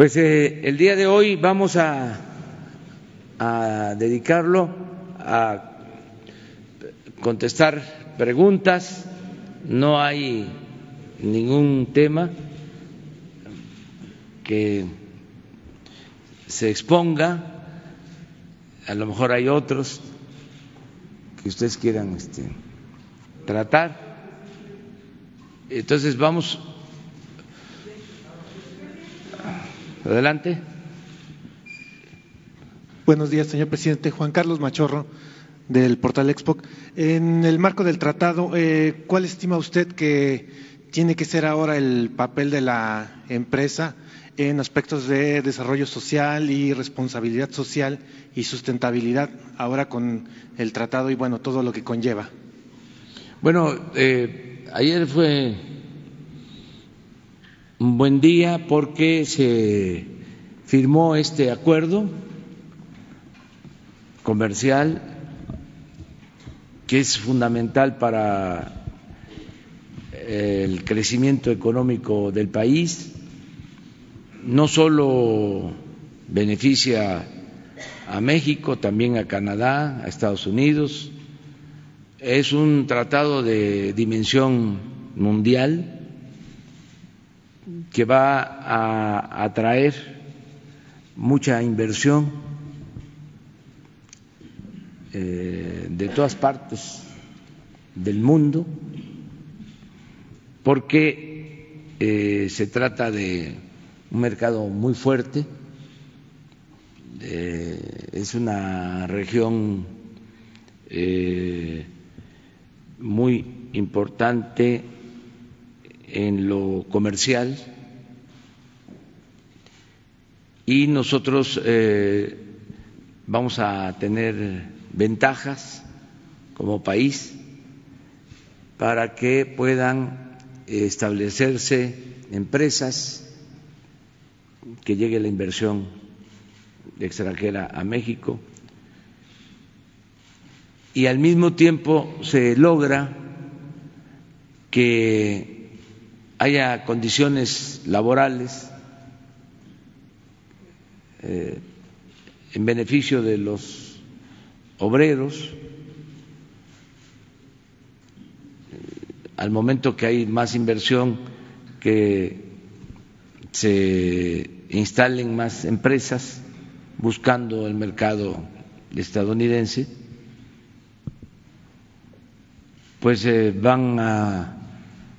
Pues eh, el día de hoy vamos a, dedicarlo a contestar preguntas. No hay ningún tema que se exponga. A lo mejor hay otros que ustedes quieran este, tratar. Entonces vamos adelante. Buenos días, señor presidente. Juan Carlos Machorro, del portal Expo. En el marco del tratado, eh, ¿cuál estima usted que tiene que ser ahora el papel de la empresa en aspectos de desarrollo social y responsabilidad social y sustentabilidad ahora con el tratado y bueno, todo lo que conlleva? Bueno, eh, ayer fue un buen día porque se firmó este acuerdo comercial que es fundamental para el crecimiento económico del país, no solo beneficia a México, también a Canadá, a Estados Unidos, es un tratado de dimensión mundial que va a atraer mucha inversión eh, de todas partes del mundo, porque eh, se trata de un mercado muy fuerte, eh, es una región muy importante en lo comercial y nosotros vamos a tener ventajas como país para que puedan establecerse empresas, que llegue la inversión extranjera a México. Y al mismo tiempo se logra que haya condiciones laborales eh, en beneficio de los obreros, al momento que hay más inversión, que se instalen más empresas buscando el mercado estadounidense, pues eh, van a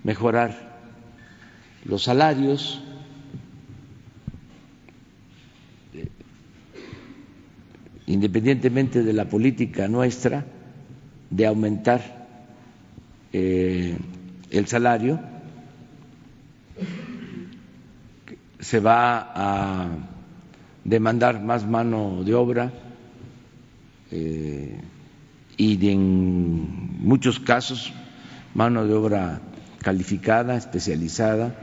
mejorar los salarios, independientemente de la política nuestra de aumentar eh, el salario, se va a demandar más mano de obra eh, y en muchos casos mano de obra calificada, especializada,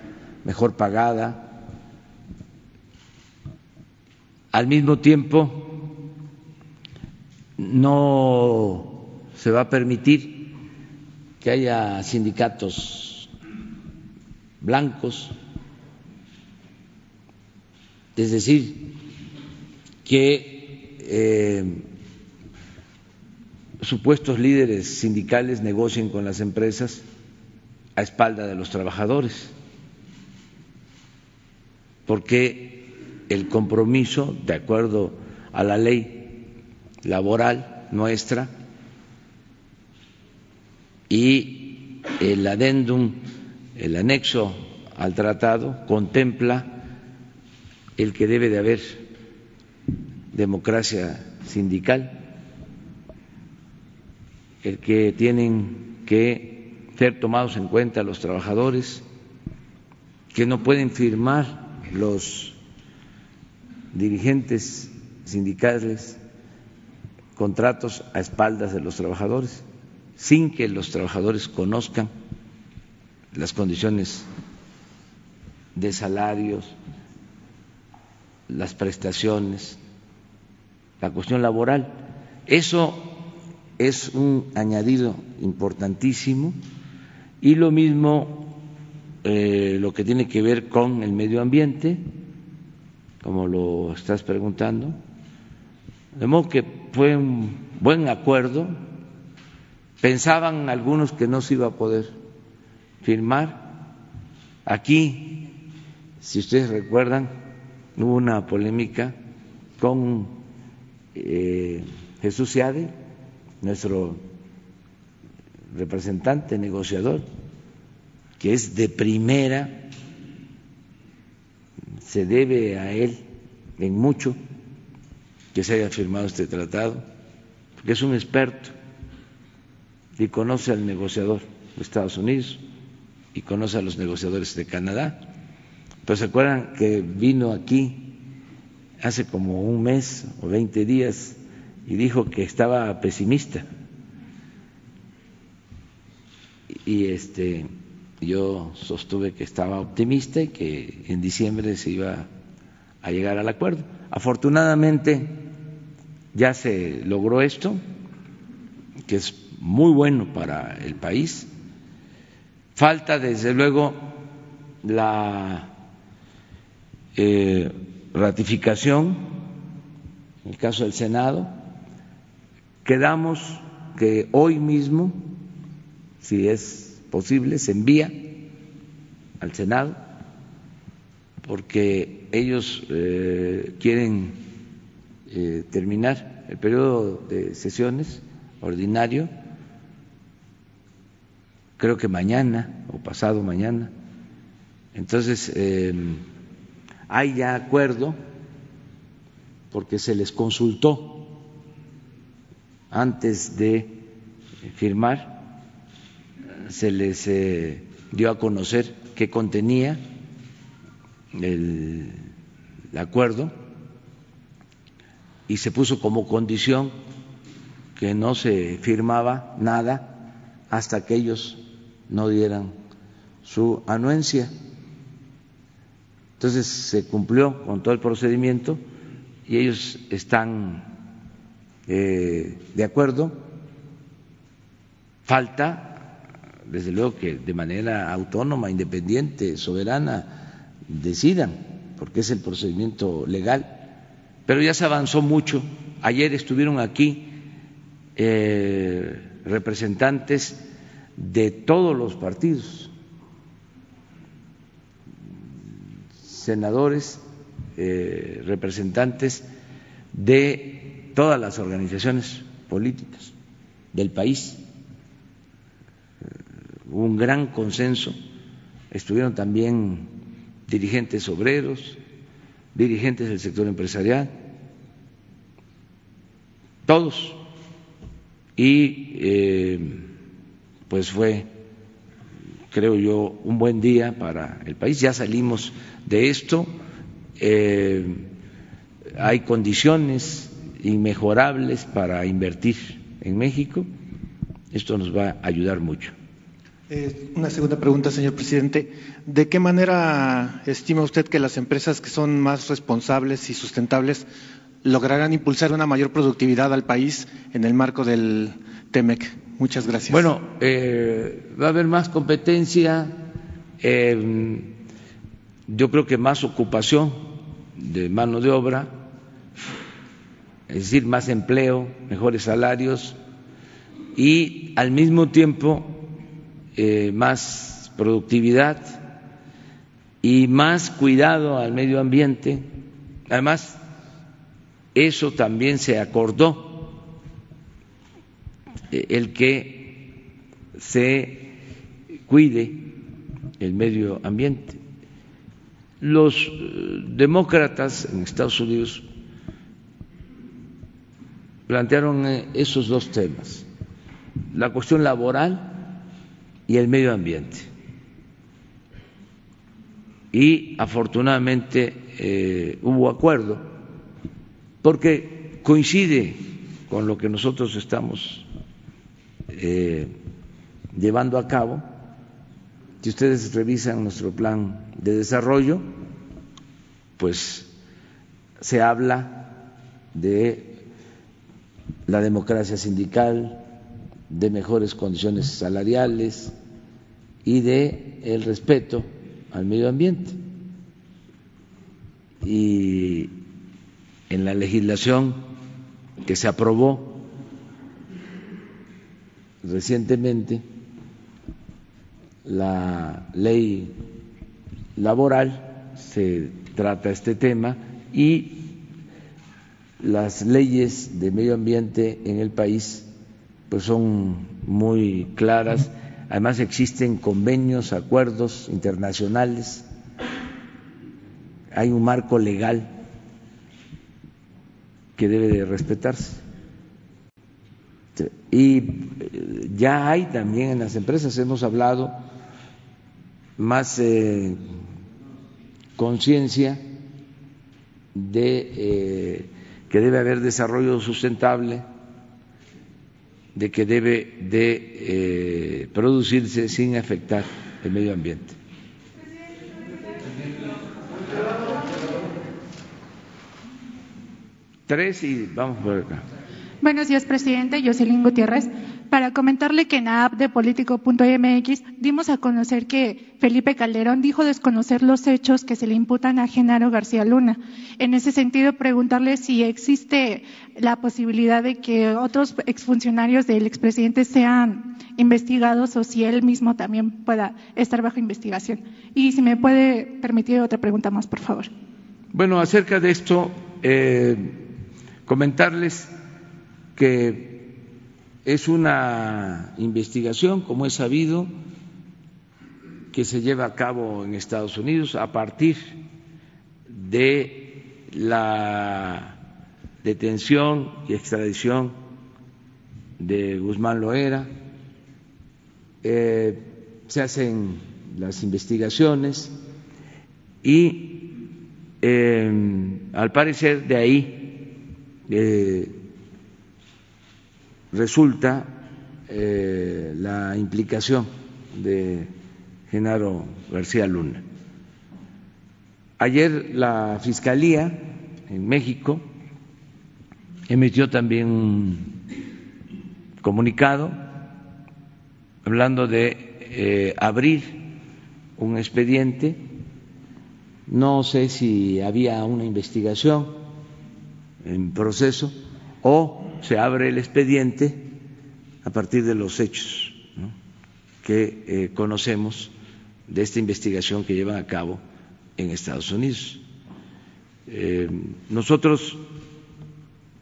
mejor pagada. Al mismo tiempo, no se va a permitir que haya sindicatos blancos, es decir, que eh, supuestos líderes sindicales negocien con las empresas a espalda de los trabajadores, porque el compromiso, de acuerdo a la ley laboral nuestra y el adendum, el anexo al tratado contempla el que debe de haber democracia sindical, el que tienen que ser tomados en cuenta los trabajadores, que no pueden firmar los dirigentes sindicales contratos a espaldas de los trabajadores, sin que los trabajadores conozcan las condiciones de salarios, las prestaciones, la cuestión laboral. Eso es un añadido importantísimo y lo mismo eh, lo que tiene que ver con el medio ambiente, como lo estás preguntando. De modo que fue un buen acuerdo. Pensaban algunos que no se iba a poder firmar. Aquí, si ustedes recuerdan, hubo una polémica con eh, Jesús Seade, nuestro representante, negociador, que es de primera, se debe a él en mucho que se haya firmado este tratado, porque es un experto y conoce al negociador de Estados Unidos y conoce a los negociadores de Canadá. Pero se acuerdan que vino aquí hace como un mes o veinte días y dijo que estaba pesimista. Y este yo sostuve que estaba optimista y que en diciembre se iba a llegar al acuerdo. Afortunadamente ya se logró esto, que es muy bueno para el país. Falta, desde luego, la eh, ratificación, en el caso del Senado. Quedamos que hoy mismo, si es posible, se envía al Senado, porque ellos eh, quieren eh, terminar el periodo de sesiones ordinario, creo que mañana o pasado mañana. Entonces, eh, hay ya acuerdo porque se les consultó antes de firmar, se les eh, dio a conocer qué contenía el acuerdo y se puso como condición que no se firmaba nada hasta que ellos no dieran su anuencia. Entonces se cumplió con todo el procedimiento y ellos están eh, de acuerdo. Falta, desde luego, que de manera autónoma, independiente, soberana, decidan, porque es el procedimiento legal pero ya se avanzó mucho. Ayer estuvieron aquí eh, representantes de todos los partidos, senadores, eh, representantes de todas las organizaciones políticas del país. Hubo un gran consenso, estuvieron también dirigentes obreros, dirigentes del sector empresarial, todos. Y eh, pues fue, creo yo, un buen día para el país. Ya salimos de esto. Eh, hay condiciones inmejorables para invertir en México. Esto nos va a ayudar mucho. Eh, una segunda pregunta, señor presidente. ¿De qué manera estima usted que las empresas que son más responsables y sustentables lograrán impulsar una mayor productividad al país en el marco del TEMEC? Muchas gracias. Bueno, eh, va a haber más competencia, eh, yo creo que más ocupación de mano de obra, es decir, más empleo, mejores salarios y al mismo tiempo eh, más productividad y más cuidado al medio ambiente. Además, eso también se acordó, eh, el que se cuide el medio ambiente. Los eh, demócratas en Estados Unidos plantearon esos dos temas, la cuestión laboral y el medio ambiente. Y afortunadamente eh, hubo acuerdo porque coincide con lo que nosotros estamos eh, llevando a cabo. Si ustedes revisan nuestro plan de desarrollo, pues se habla de la democracia sindical, de mejores condiciones salariales y de el respeto al medio ambiente. Y en la legislación que se aprobó recientemente, la ley laboral, se trata este tema y las leyes de medio ambiente en el país pues son muy claras. Además existen convenios, acuerdos internacionales, hay un marco legal que debe de respetarse. Y eh, ya hay también en las empresas, hemos hablado más eh, conciencia de eh, que debe haber desarrollo sustentable, de que debe de producirse sin afectar el medio ambiente. Tres y vamos por acá. Buenos días, presidente. Jocelyn Gutiérrez. Para comentarle que en la app de político.mx dimos a conocer que Felipe Calderón dijo desconocer los hechos que se le imputan a Genaro García Luna. En ese sentido, preguntarle si existe la posibilidad de que otros exfuncionarios del expresidente sean investigados o si él mismo también pueda estar bajo investigación. Y si me puede permitir otra pregunta más, por favor. Bueno, acerca de esto. Eh Comentarles que es una investigación, como es sabido, que se lleva a cabo en Estados Unidos a partir de la detención y extradición de Guzmán Loera. Eh, se hacen las investigaciones y eh, al parecer de ahí eh, resulta la implicación de Genaro García Luna. Ayer la Fiscalía en México emitió también un comunicado hablando de eh, abrir un expediente. No sé si había una investigación en proceso o se abre el expediente a partir de los hechos que eh, conocemos de esta investigación que llevan a cabo en Estados Unidos. Eh, nosotros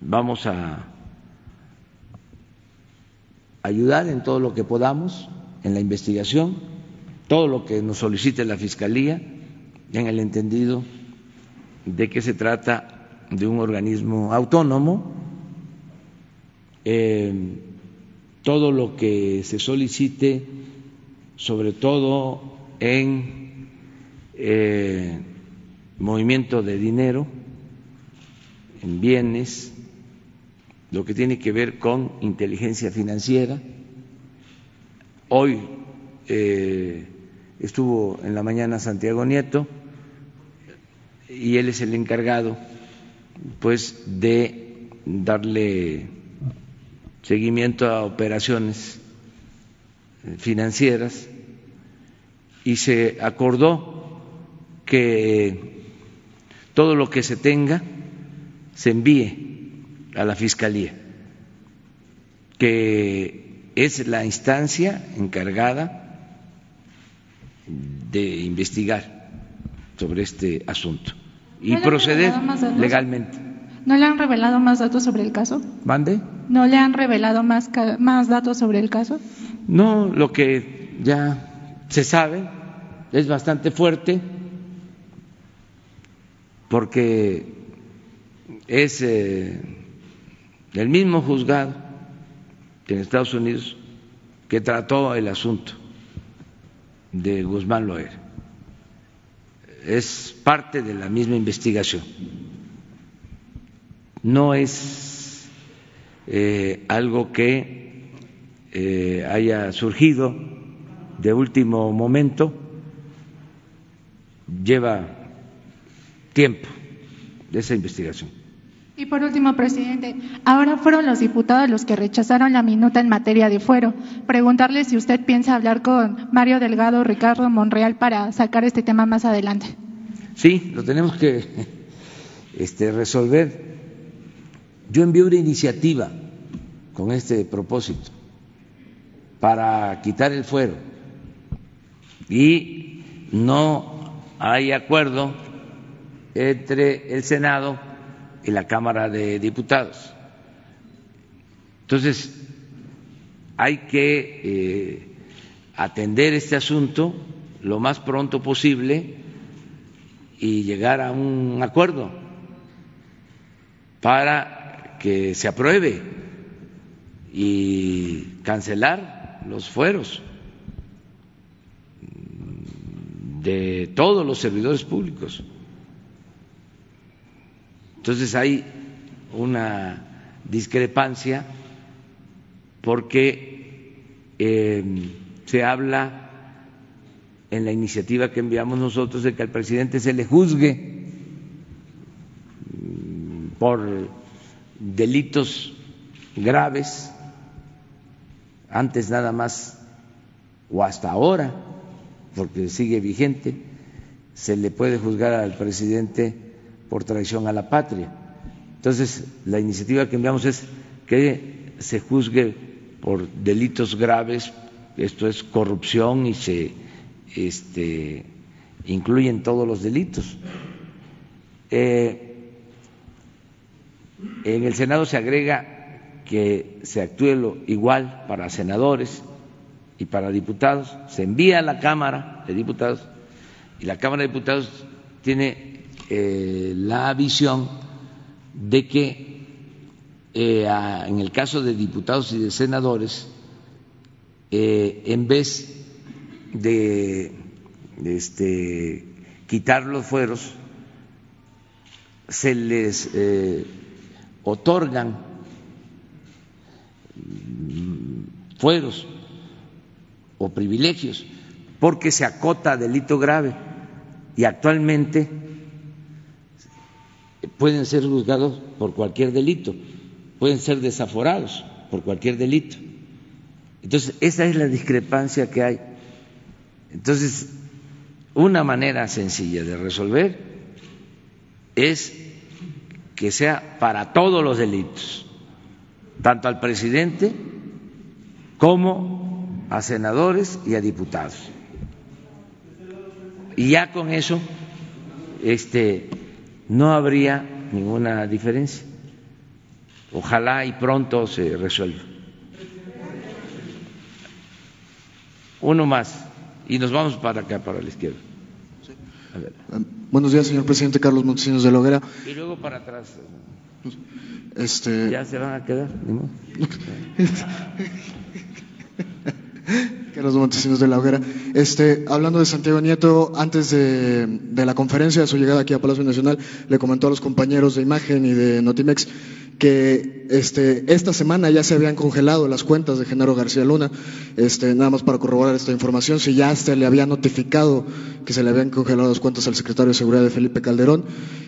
vamos a ayudar en todo lo que podamos en la investigación, todo lo que nos solicite la Fiscalía, en el entendido de que se trata de un organismo autónomo, eh, todo lo que se solicite, sobre todo en eh, movimiento de dinero, en bienes, lo que tiene que ver con inteligencia financiera. Hoy eh, estuvo en la mañana Santiago Nieto y él es el encargado pues de darle seguimiento a operaciones financieras y se acordó que todo lo que se tenga se envíe a la Fiscalía, que es la instancia encargada de investigar sobre este asunto y proceder legalmente. ¿No le han revelado más datos sobre el caso? ¿Mande? ¿No le han revelado más, más datos sobre el caso? No, lo que ya se sabe es bastante fuerte porque es eh, el mismo juzgado en Estados Unidos que trató el asunto de Guzmán Loera es parte de la misma investigación. no es eh, algo que eh, haya surgido de último momento, lleva tiempo de esa investigación. Y por último, presidente, ahora fueron los diputados los que rechazaron la minuta en materia de fuero. Preguntarle si usted piensa hablar con Mario Delgado, Ricardo Monreal para sacar este tema más adelante. Sí, lo tenemos que este, resolver. Yo envié una iniciativa con este propósito para quitar el fuero y no hay acuerdo entre el Senado y la Cámara de Diputados. Entonces, hay que eh, atender este asunto lo más pronto posible y llegar a un acuerdo para que se apruebe y cancelar los fueros de todos los servidores públicos. Entonces hay una discrepancia porque eh, se habla en la iniciativa que enviamos nosotros de que al presidente se le juzgue mm, por delitos graves, antes nada más o hasta ahora, porque sigue vigente, se le puede juzgar al presidente por traición a la patria. Entonces, la iniciativa que enviamos es que se juzgue por delitos graves, esto es corrupción y se este, incluyen todos los delitos. Eh, en el Senado se agrega que se actúe lo igual para senadores y para diputados, se envía a la Cámara de Diputados y la Cámara de Diputados tiene eh, la visión de que eh, en el caso de diputados y de senadores, eh, en vez de, este, quitar los fueros, se les otorgan fueros o privilegios porque se acota delito grave. Y actualmente pueden ser juzgados por cualquier delito, pueden ser desaforados por cualquier delito. Entonces, esa es la discrepancia que hay. Entonces, una manera sencilla de resolver es que sea para todos los delitos, tanto al presidente como a senadores y a diputados. Y ya con eso, este, no habría ninguna diferencia. Ojalá y pronto se resuelva. Uno más y nos vamos para acá, para la izquierda. Buenos días, señor presidente Carlos Montesinos de Loguera. Y luego para atrás. Este... Ya se van a quedar. Carlos Montesinos de la Hoguera. Este, hablando de Santiago Nieto, antes de, la conferencia, de su llegada aquí a Palacio Nacional, le comentó a los compañeros de imagen y de Notimex que este, esta semana ya se habían congelado las cuentas de Genaro García Luna, este, nada más para corroborar esta información, si ya se le había notificado que se le habían congelado las cuentas al secretario de Seguridad de Felipe Calderón,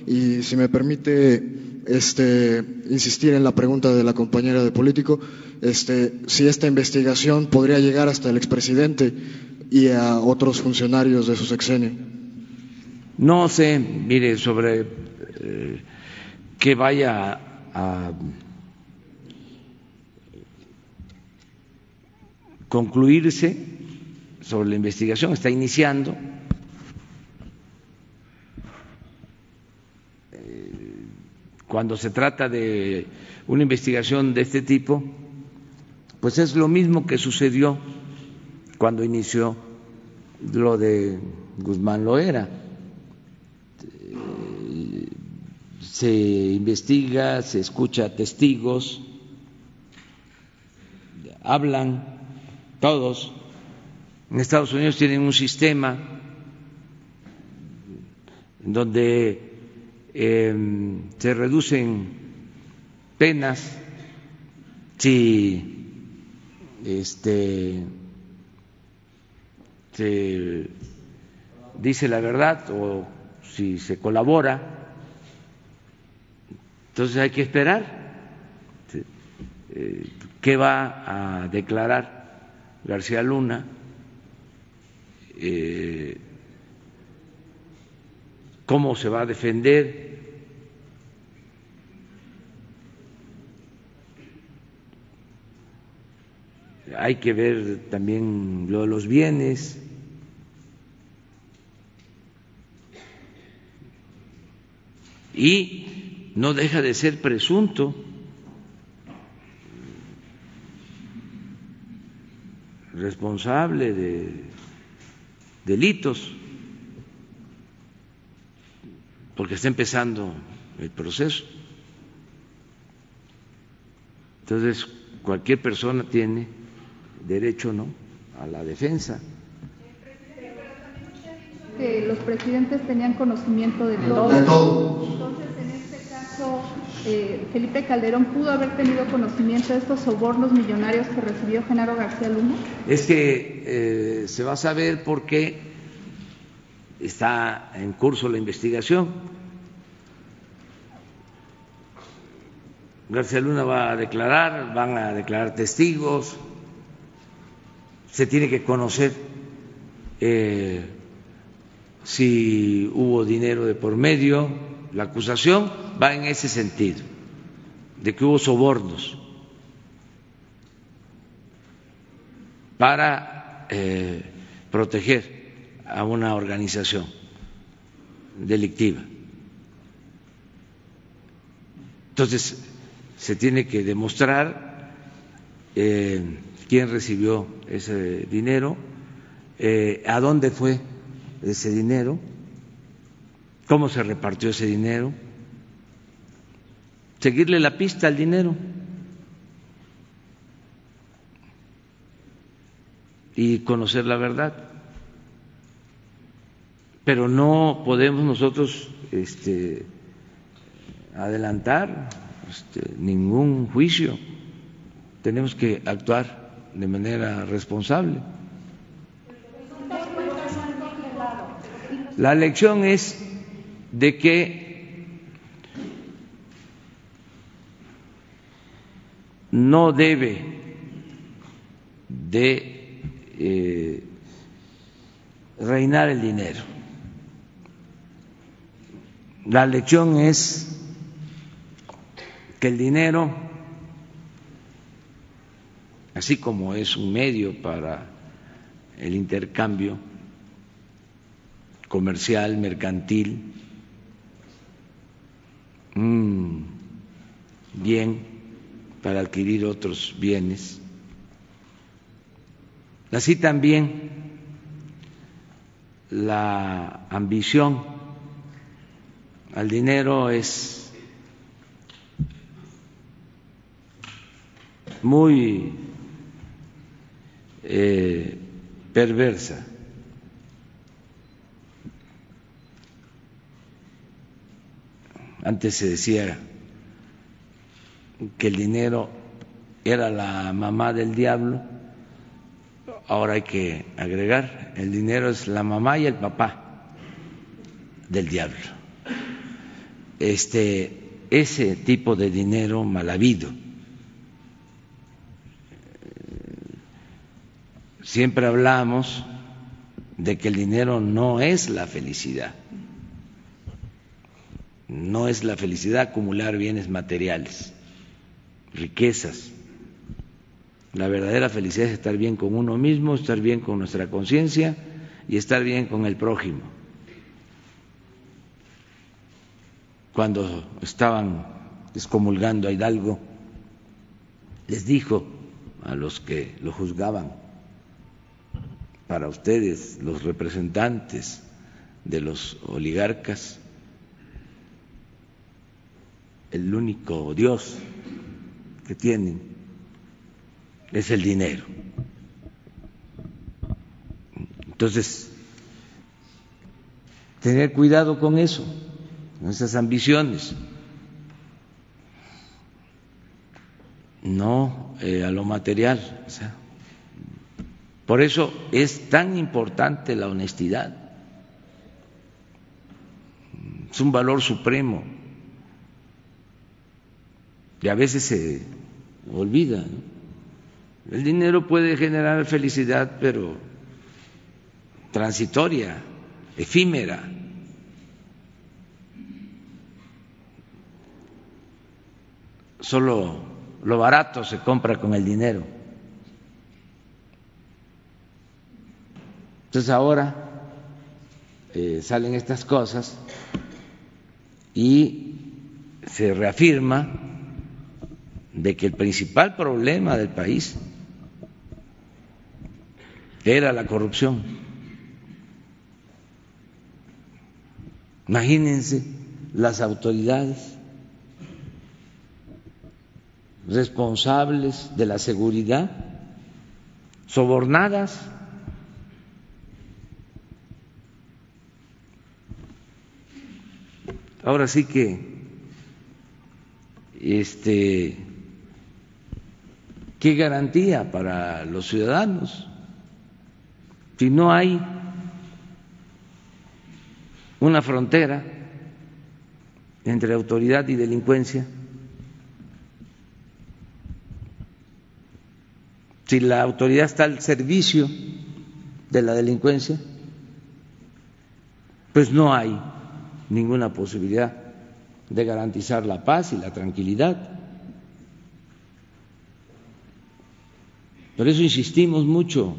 y si me permite este, insistir en la pregunta de la compañera de político, este, si esta investigación podría llegar hasta el expresidente y a otros funcionarios de su sexenio. No sé, mire, sobre eh, que vaya a concluirse sobre la investigación, está iniciando cuando se trata de una investigación de este tipo, pues es lo mismo que sucedió cuando inició lo de Guzmán Loera. Se investiga, se escucha testigos, hablan todos. En Estados Unidos tienen un sistema donde Em, se reducen penas si este se dice la verdad o si se colabora. Entonces hay que esperar eh, qué va a declarar García Luna. Eh, cómo se va a defender. Hay que ver también lo de los bienes. Y no deja de ser presunto. responsable de delitos porque está empezando el proceso. Entonces, cualquier persona tiene derecho ¿no? a la defensa. Que los presidentes tenían conocimiento de todo. De todo. Entonces, en este caso, eh, Felipe Calderón pudo haber tenido conocimiento de estos sobornos millonarios que recibió Genaro García Luna. Es que eh, se va a saber por qué está en curso la investigación. García Luna va a declarar, van a declarar testigos, se tiene que conocer eh, si hubo dinero de por medio, la acusación va en ese sentido, de que hubo sobornos para eh, proteger a una organización delictiva. Entonces, se tiene que demostrar eh, quién recibió ese dinero, eh, a dónde fue ese dinero, cómo se repartió ese dinero, seguirle la pista al dinero. y conocer la verdad pero no podemos nosotros este, adelantar este, ningún juicio. Tenemos que actuar de manera responsable. La lección es de que no debe de eh, reinar el dinero la lección es que el dinero, así como es un medio para el intercambio comercial, mercantil, un bien para adquirir otros bienes, así también la ambición al dinero es muy eh, perversa. Antes se decía que el dinero era la mamá del diablo, ahora hay que agregar, el dinero es la mamá y el papá del diablo este, ese tipo de dinero mal habido. Siempre hablamos de que el dinero no es la felicidad, no es la felicidad acumular bienes materiales, riquezas. La verdadera felicidad es estar bien con uno mismo, estar bien con nuestra conciencia y estar bien con el prójimo. Cuando estaban excomulgando a Hidalgo, les dijo a los que lo juzgaban, para ustedes, los representantes de los oligarcas, el único Dios que tienen es el dinero. Entonces, tener cuidado con eso esas ambiciones. no eh, a lo material. Por eso es tan importante la honestidad. Es un valor supremo. Y a veces se olvida. El dinero puede generar felicidad, pero transitoria, efímera. Solo lo barato se compra con el dinero. Entonces ahora eh, salen estas cosas y se reafirma de que el principal problema del país era la corrupción. Imagínense las autoridades responsables de la seguridad sobornadas. Ahora sí que este qué garantía para los ciudadanos si no hay una frontera entre autoridad y delincuencia si la autoridad está al servicio de la delincuencia, pues no hay ninguna posibilidad de garantizar la paz y la tranquilidad. Por eso insistimos mucho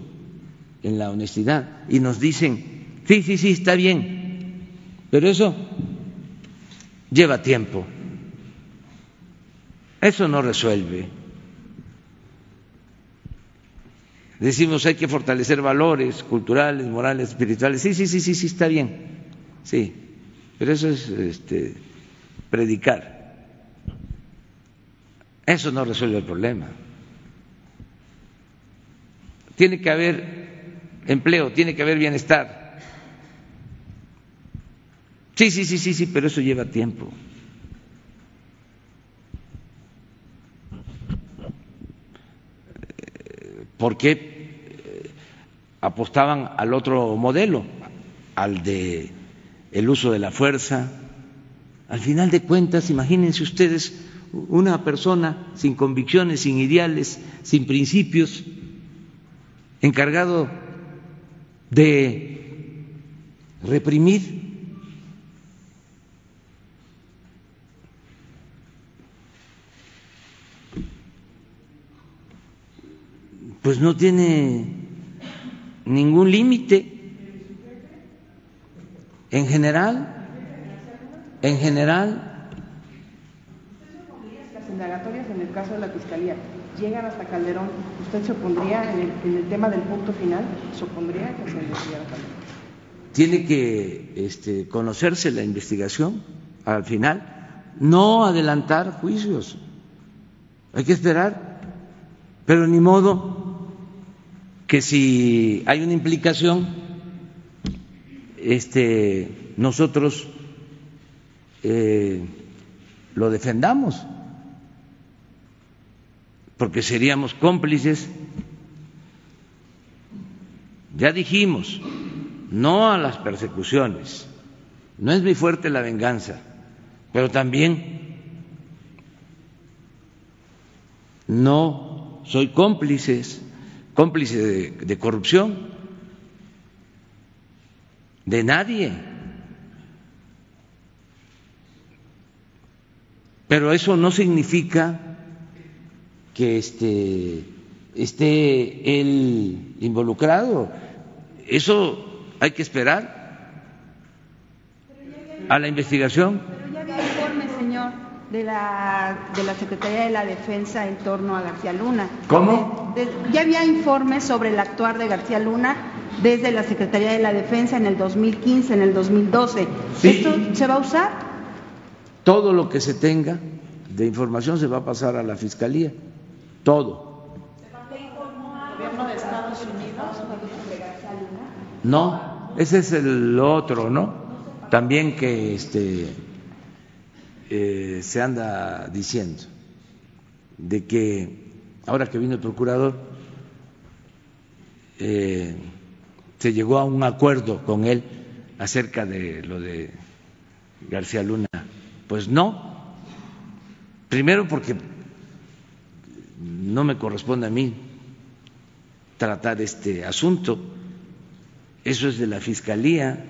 en la honestidad y nos dicen, sí, sí, sí, está bien, pero eso lleva tiempo, eso no resuelve. Decimos hay que fortalecer valores culturales, morales, espirituales. Sí, sí, sí, sí, sí, está bien. Sí, pero eso es este, predicar. Eso no resuelve el problema. Tiene que haber empleo, tiene que haber bienestar. Sí, sí, sí, sí, sí, pero eso lleva tiempo. ¿Por qué eh, apostaban al otro modelo, al de el uso de la fuerza? Al final de cuentas, imagínense ustedes una persona sin convicciones, sin ideales, sin principios, encargado de reprimir pues no tiene ningún límite. En general, en general. Las indagatorias en el caso de la Fiscalía llegan hasta Calderón, ¿usted se opondría en el, tema del punto final? ¿Se opondría que se investigara Calderón? Tiene que este, conocerse la investigación al final, no adelantar juicios. Hay que esperar, pero ni modo que si hay una implicación, este, nosotros eh, lo defendamos, porque seríamos cómplices. Ya dijimos, no a las persecuciones, no es muy fuerte la venganza, pero también no soy cómplices cómplice de, corrupción, de nadie. Pero eso no significa que este, esté él involucrado. Eso hay que esperar a la investigación. Pero ya había informe, señor, de la, de la Secretaría de la Defensa en torno a García Luna. ¿Cómo? ya había informes sobre el actuar de García Luna desde la Secretaría de la Defensa en el 2015, en el 2012. ¿Esto se va a usar? Todo lo que se tenga de información se va a pasar a la Fiscalía. Todo. gobierno de Estados Unidos No, ese es el otro, ¿no? También que este, eh, se anda diciendo de que ahora que vino el procurador eh, se llegó a un acuerdo con él acerca de lo de García Luna. Pues no. Primero porque no me corresponde a mí tratar este asunto. Eso es de la Fiscalía.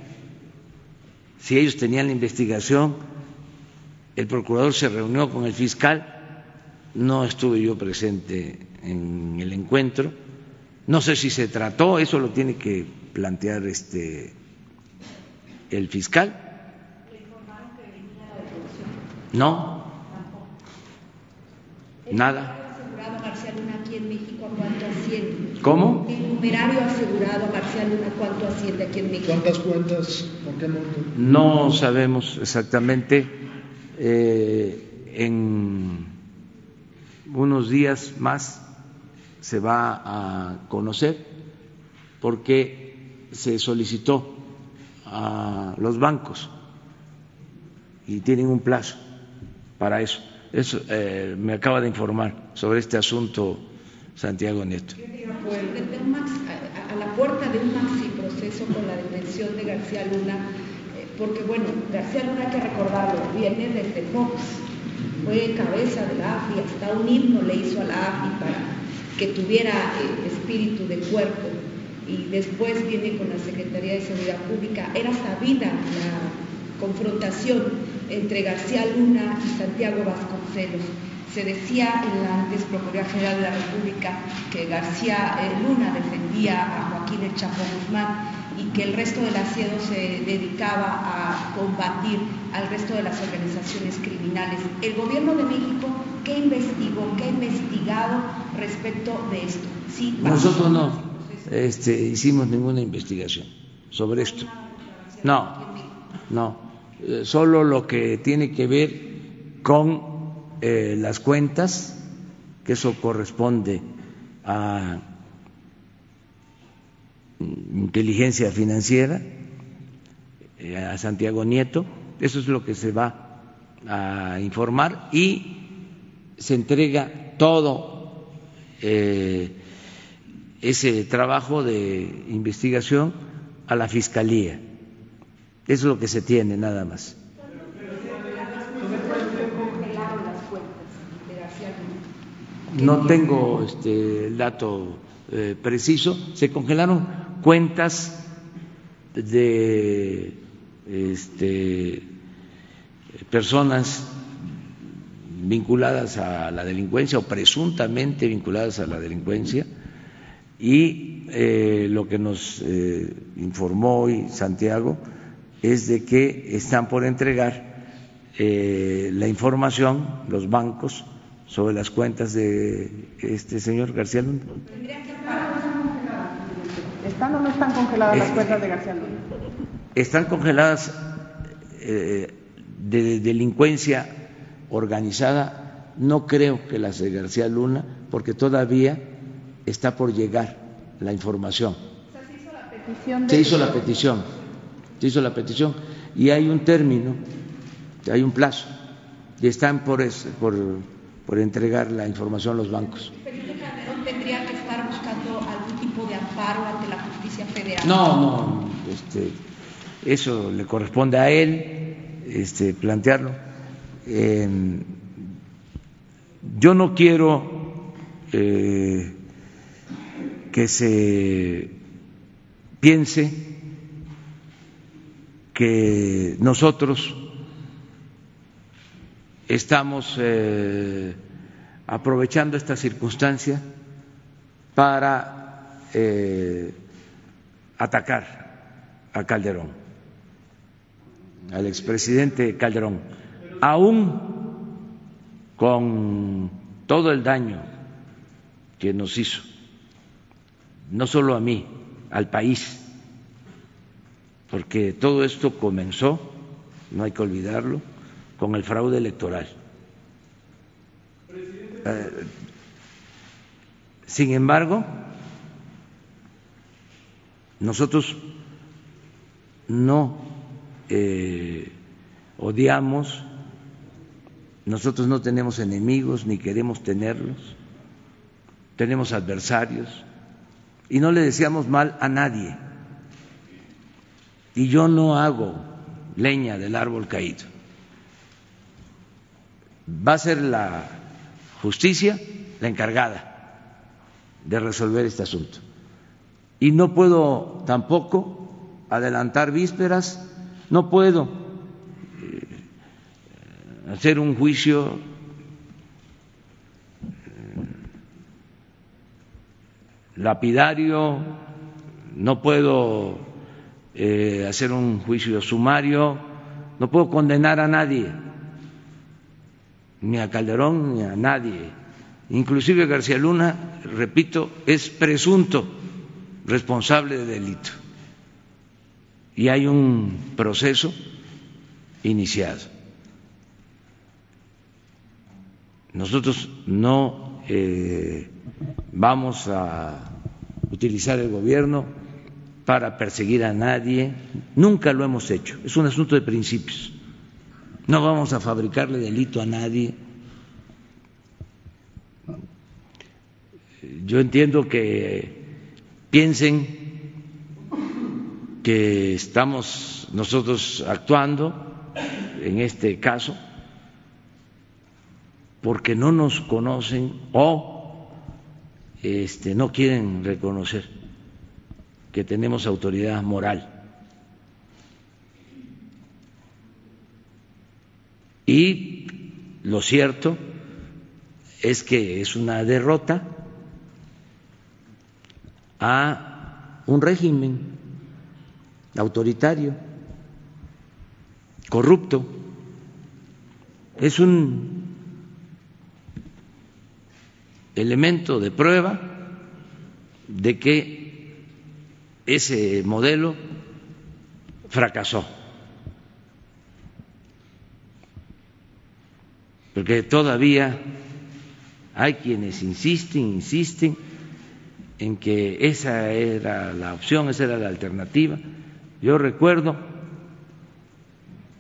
Si ellos tenían la investigación, el procurador se reunió con el fiscal, no estuve yo presente en el encuentro, no sé si se trató, eso lo tiene que plantear este el fiscal. No, nada. ¿Cómo? El numerario asegurado a García Luna cuánto asciende aquí en México. ¿Cuántas cuentas? ¿Por qué monto? No sabemos exactamente. Eh, en unos días más se va a conocer porque se solicitó a los bancos y tienen un plazo para eso. Eso eh, me acaba de informar sobre este asunto Santiago Nieto. A la puerta de un maxi proceso con la detención de García Luna, porque bueno, García Luna hay que recordarlo, viene desde Fox, fue cabeza de la AFI, hasta un himno le hizo a la AFI para que tuviera eh, espíritu de cuerpo y después viene con la Secretaría de Seguridad Pública. Era sabida la confrontación entre García Luna y Santiago Vasconcelos. Se decía en la antes Procuraduría General de la República que García eh, Luna defendía a Joaquín El Chapo Guzmán y que el resto del asiedo se dedicaba a combatir al resto de las organizaciones criminales. El gobierno de México, ¿qué investigó, qué ha investigado respecto de esto? Sí, Nosotros no este, hicimos ninguna investigación sobre esto. No, no, solo lo que tiene que ver con eh, las cuentas, que eso corresponde a inteligencia financiera, eh, a Santiago Nieto, eso es lo que se va a informar y se entrega todo eh, ese trabajo de investigación a la Fiscalía. Eso es lo que se tiene nada más. No tengo este, el dato eh, preciso. Se congelaron cuentas de este, personas vinculadas a la delincuencia o presuntamente vinculadas a la delincuencia y eh, lo que nos eh, informó hoy Santiago es de que están por entregar eh, la información, los bancos, sobre las cuentas de este señor García Luna. ¿Están o no están congeladas las cuentas de García Luna? Están congeladas de delincuencia organizada, no creo que las de García Luna, porque todavía está por llegar la información. se hizo la petición. Se hizo la petición, se hizo la petición y hay un término, hay un plazo y están por, por, por entregar la información a los bancos. Tendría que estar buscando algún tipo de amparo la justicia federal. No, no, este, eso le corresponde a él este, plantearlo. Yo no quiero eh, que se piense que nosotros estamos eh, aprovechando esta circunstancia para eh, atacar a Calderón, al expresidente Calderón, aún con todo el daño que nos hizo no solo a mí, al país, porque todo esto comenzó, no hay que olvidarlo, con el fraude electoral. Eh, sin embargo, nosotros no eh, odiamos Nosotros no tenemos enemigos ni queremos tenerlos, tenemos adversarios y no le deseamos mal a nadie. Y yo no hago leña del árbol caído. Va a ser la justicia la encargada de resolver este asunto. Y no puedo tampoco adelantar vísperas, no puedo eh, hacer un juicio eh, lapidario, no puedo eh, hacer un juicio sumario, no puedo condenar a nadie, ni a Calderón ni a nadie. Inclusive García Luna, repito, es presunto responsable de delito. Y hay un proceso iniciado. Nosotros no eh, vamos a utilizar el gobierno para perseguir a nadie, nunca lo hemos hecho, es un asunto de principios. No vamos a fabricarle delito a nadie. Yo entiendo que piensen que estamos nosotros actuando en este caso porque no nos conocen o este, no quieren reconocer que tenemos autoridad moral. Y lo cierto es que es una derrota a un régimen autoritario, corrupto. Es un elemento de prueba de que ese modelo fracasó. Porque todavía hay quienes insisten, insisten en que esa era la opción, esa era la alternativa. Yo recuerdo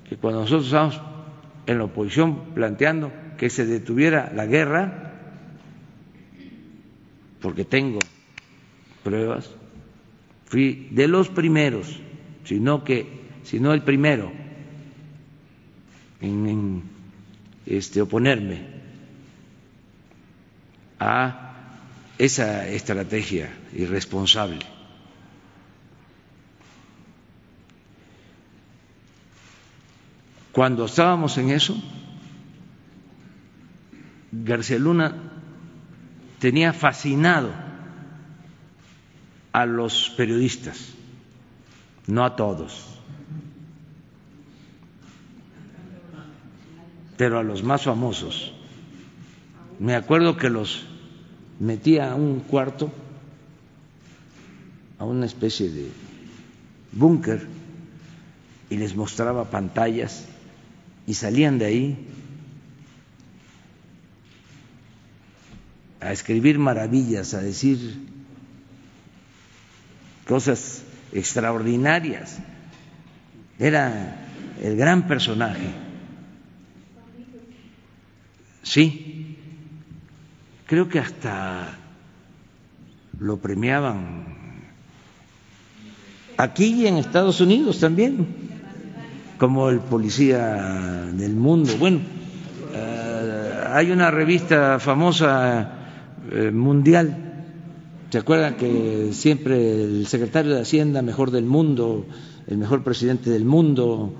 que cuando nosotros estábamos en la oposición planteando que se detuviera la guerra, porque tengo pruebas, fui de los primeros, sino que, sino el primero en, este, oponerme a esa estrategia irresponsable. Cuando estábamos en eso, García Luna tenía fascinado a los periodistas, no a todos, pero a los más famosos. Me acuerdo que los metía a un cuarto, a una especie de búnker, y les mostraba pantallas y salían de ahí a escribir maravillas, a decir cosas extraordinarias. Era el gran personaje. Sí, creo que hasta lo premiaban aquí y en Estados Unidos también, como el policía del mundo. Bueno, eh, hay una revista famosa eh, mundial, ¿se acuerdan que siempre el secretario de Hacienda mejor del mundo, el mejor presidente del mundo,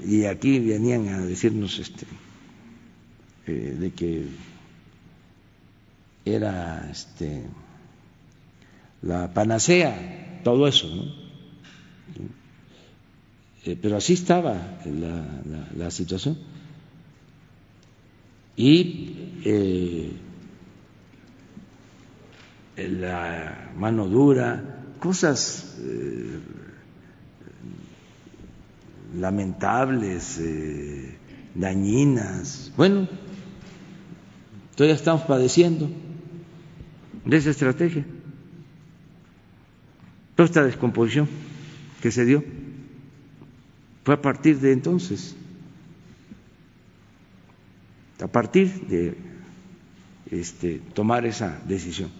eh, y aquí venían a decirnos este, de que era este, la panacea, todo eso, ¿no? Eh, pero así estaba la, situación. Y eh, la mano dura, cosas eh, lamentables, dañinas. Bueno, todavía estamos padeciendo de esa estrategia. Toda esta descomposición que se dio fue a partir de entonces. a partir de este, tomar esa decisión.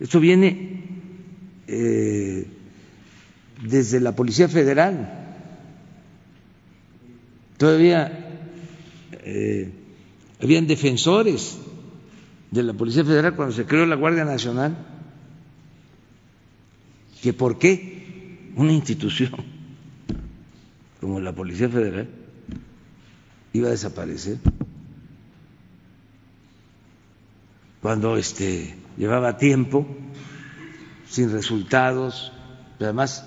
Esto viene eh, desde la Policía Federal. Todavía eh, habían defensores de la Policía Federal cuando se creó la Guardia Nacional, que por qué una institución como la Policía Federal iba a desaparecer cuando este llevaba tiempo sin resultados, además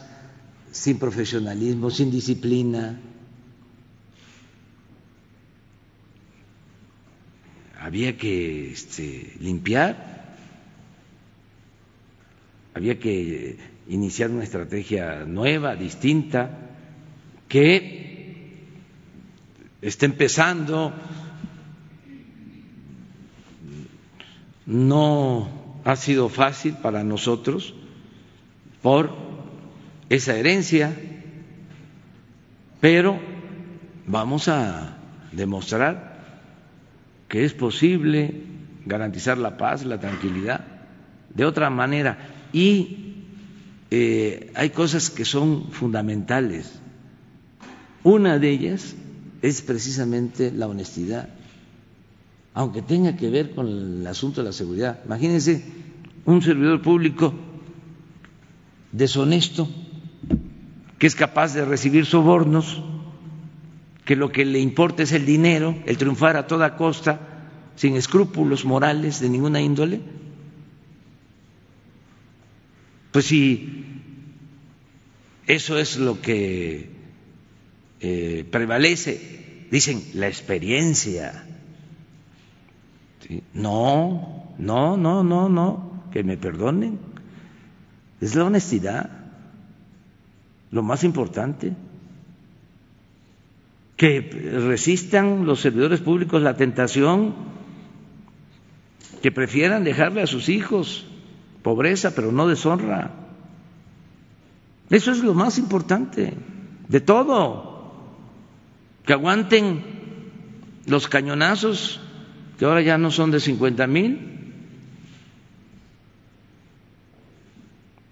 sin profesionalismo, sin disciplina. Había que este, limpiar, había que iniciar una estrategia nueva, distinta, que está empezando, no ha sido fácil para nosotros por esa herencia, pero vamos a demostrar que es posible garantizar la paz, la tranquilidad de otra manera. Y eh, hay cosas que son fundamentales. Una de ellas es precisamente la honestidad, aunque tenga que ver con el asunto de la seguridad. Imagínense un servidor público deshonesto que es capaz de recibir sobornos, que lo que le importa es el dinero, el triunfar a toda costa, sin escrúpulos morales de ninguna índole, pues si eso es lo que eh, prevalece, dicen, la experiencia. No, no, no, no, no, que me perdonen, es la honestidad lo más importante, que resistan los servidores públicos la tentación, que prefieran dejarle a sus hijos pobreza, pero no deshonra. Eso es lo más importante de todo, que aguanten los cañonazos, que ahora ya no son de 50 mil,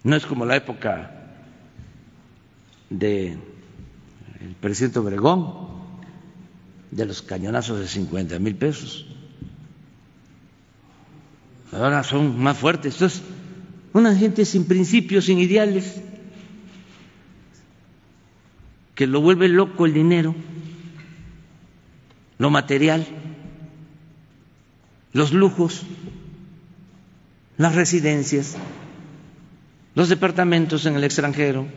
no es como la época del presidente Obregón, de los cañonazos de 50 mil pesos. Ahora son más fuertes. Entonces, una gente sin principios, sin ideales, que lo vuelve loco el dinero, lo material, los lujos, las residencias, los departamentos en el extranjero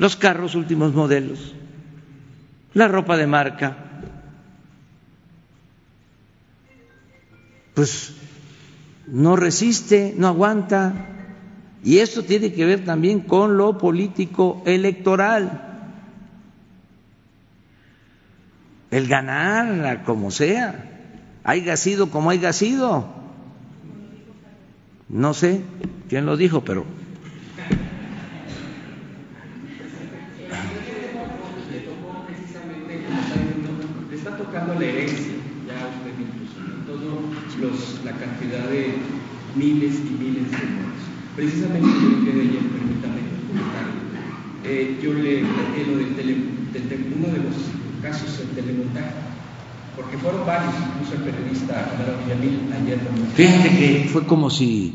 los carros últimos modelos, la ropa de marca, pues no resiste, no aguanta. Y esto tiene que ver también con lo político electoral. El ganar como sea, haya sido como haya sido. No sé quién lo dijo, pero de miles y miles de muertos. Precisamente yo que de ayer, permítame eh, yo le planteé lo del tele, de, uno de los casos del telemontaje, porque fueron varios, incluso el periodista Amaro Villamil ayer Fíjate que fue como si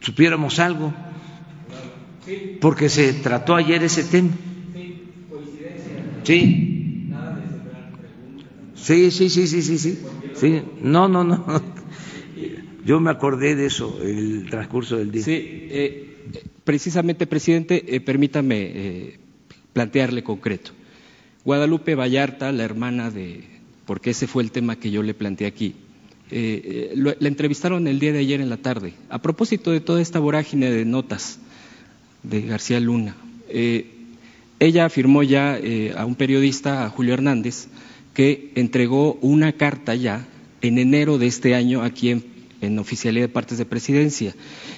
supiéramos algo, porque se trató ayer ese tema. Sí, coincidencia. Sí. Nada de sembrar preguntas. Sí, sí, sí, sí, sí, sí. Sí. No, no, no. Yo me acordé de eso, el transcurso del día. Sí, eh, precisamente, presidente, eh, permítame eh, plantearle concreto. Guadalupe Vallarta, la hermana de, porque ese fue el tema que yo le planteé aquí, la entrevistaron el día de ayer en la tarde, a propósito de toda esta vorágine de notas de García Luna. ella afirmó ya a un periodista, a Julio Hernández, que entregó una carta ya en enero de este año aquí en en oficialidad de partes de presidencia,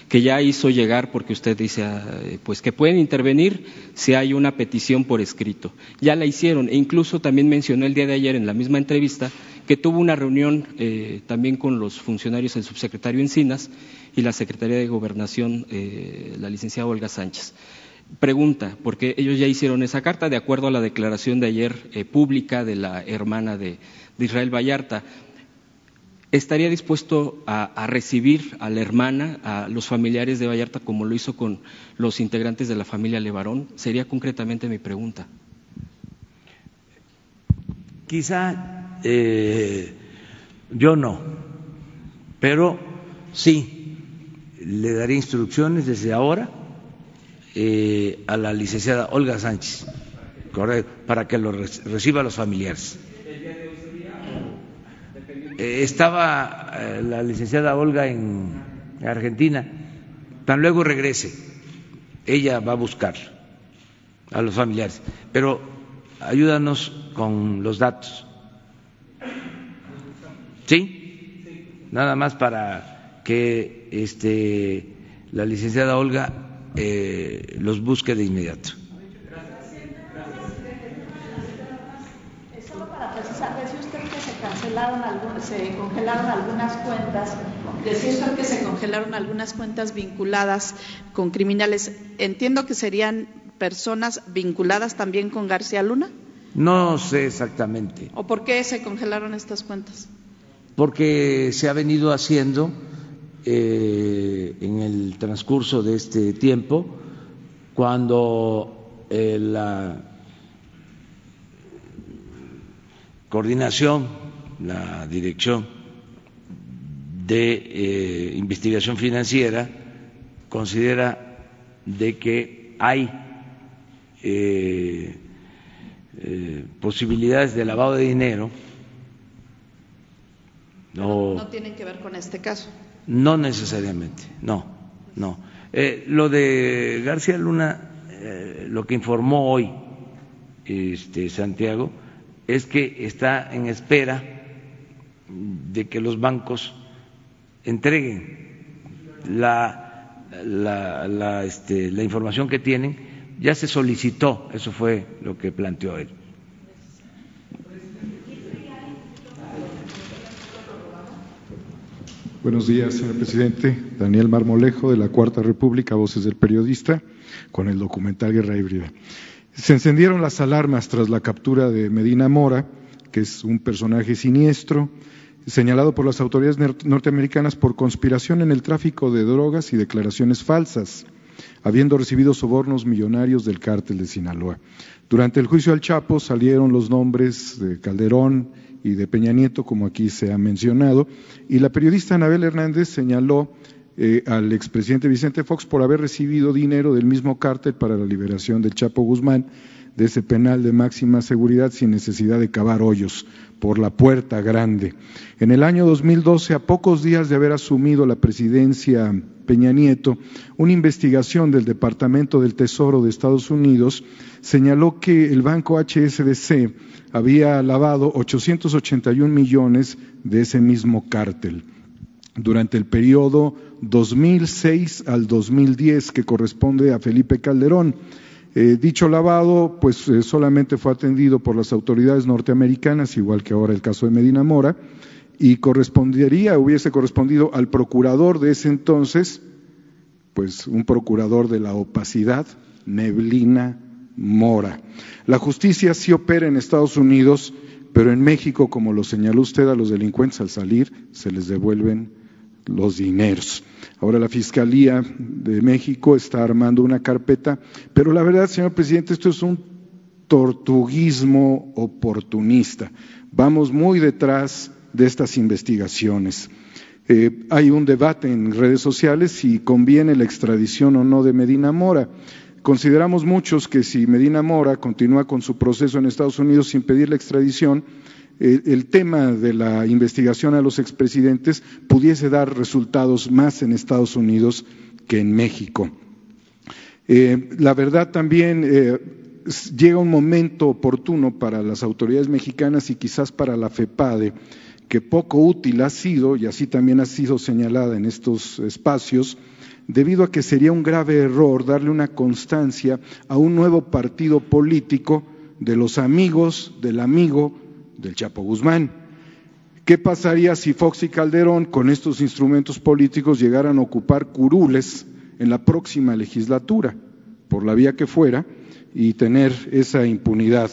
que ya hizo llegar, porque usted dice, ah, pues que pueden intervenir si hay una petición por escrito. Ya la hicieron, e incluso también mencionó el día de ayer en la misma entrevista que tuvo una reunión eh, también con los funcionarios, el subsecretario Encinas y la Secretaría de Gobernación, eh, la licenciada Olga Sánchez. Pregunta, porque ellos ya hicieron esa carta de acuerdo a la declaración de ayer eh, pública de la hermana de, Israel Vallarta. ¿Estaría dispuesto a, recibir a la hermana, a los familiares de Vallarta, como lo hizo con los integrantes de la familia Levarón? Sería concretamente mi pregunta. Quizá eh, yo no, pero sí, le daré instrucciones desde ahora eh, a la licenciada Olga Sánchez, para que lo reciba a los familiares. Eh, estaba eh, la licenciada Olga en Argentina, tan luego regrese, ella va a buscar a los familiares, pero ayúdanos con los datos. ¿Sí? Nada más para que este, la licenciada Olga eh, los busque de inmediato. Solo para precisar, decía usted que se cancelaron, se congelaron algunas cuentas, decía usted que se congelaron algunas cuentas vinculadas con criminales. Entiendo que serían personas vinculadas también con García Luna. No sé exactamente. ¿O por qué se congelaron estas cuentas? Porque se ha venido haciendo eh, en el transcurso de este tiempo, cuando eh, la coordinación, la dirección de eh, investigación financiera considera de que hay posibilidades de lavado de dinero. no tienen que ver con este caso. No necesariamente, no, no. Eh, lo de García Luna, eh, lo que informó hoy este, Santiago, es que está en espera de que los bancos entreguen la, la, este, la información que tienen. Ya se solicitó, eso fue lo que planteó él. Buenos días, señor presidente. Daniel Marmolejo, de la Cuarta República, Voces del Periodista, con el documental Guerra Híbrida. Se encendieron las alarmas tras la captura de Medina Mora, que es un personaje siniestro, señalado por las autoridades norteamericanas por conspiración en el tráfico de drogas y declaraciones falsas, habiendo recibido sobornos millonarios del cártel de Sinaloa. Durante el juicio al Chapo salieron los nombres de Calderón, y de Peña Nieto, como aquí se ha mencionado, y la periodista Anabel Hernández señaló eh, al expresidente Vicente Fox por haber recibido dinero del mismo cártel para la liberación del Chapo Guzmán de ese penal de máxima seguridad sin necesidad de cavar hoyos por la puerta grande. En el año 2012, a pocos días de haber asumido la presidencia Peña Nieto, una investigación del Departamento del Tesoro de Estados Unidos señaló que el banco HSBC había lavado 881 millones de ese mismo cártel durante el periodo 2006 al 2010 que corresponde a Felipe Calderón. Eh, dicho lavado, pues eh, solamente fue atendido por las autoridades norteamericanas, igual que ahora el caso de Medina Mora, y correspondería, hubiese correspondido al procurador de ese entonces, pues un procurador de la opacidad, Neblina Mora. La justicia sí opera en Estados Unidos, pero en México, como lo señaló usted, a los delincuentes al salir se les devuelven los dineros. Ahora la Fiscalía de México está armando una carpeta, pero la verdad, señor presidente, esto es un tortuguismo oportunista. Vamos muy detrás de estas investigaciones. Eh, hay un debate en redes sociales si conviene la extradición o no de Medina Mora. Consideramos muchos que si Medina Mora continúa con su proceso en Estados Unidos sin pedir la extradición, eh, el tema de la investigación a los expresidentes pudiese dar resultados más en Estados Unidos que en México. Eh, la verdad también llega un momento oportuno para las autoridades mexicanas y quizás para la FEPADE que poco útil ha sido, y así también ha sido señalada en estos espacios, debido a que sería un grave error darle una constancia a un nuevo partido político de los amigos del amigo del Chapo Guzmán. ¿Qué pasaría si Fox y Calderón, con estos instrumentos políticos, llegaran a ocupar curules en la próxima legislatura, por la vía que fuera, y tener esa impunidad?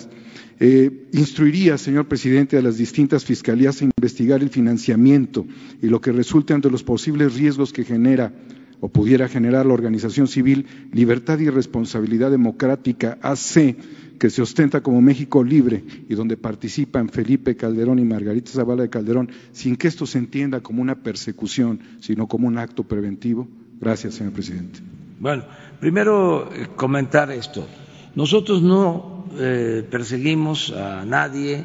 Eh, instruiría, señor presidente, a las distintas fiscalías a investigar el financiamiento y lo que resulte ante los posibles riesgos que genera o pudiera generar la organización civil Libertad y Responsabilidad Democrática AC, que se ostenta como México Libre y donde participan Felipe Calderón y Margarita Zavala de Calderón, sin que esto se entienda como una persecución, sino como un acto preventivo? Gracias, señor presidente. Bueno, primero eh, comentar esto. Nosotros no eh, perseguimos a nadie,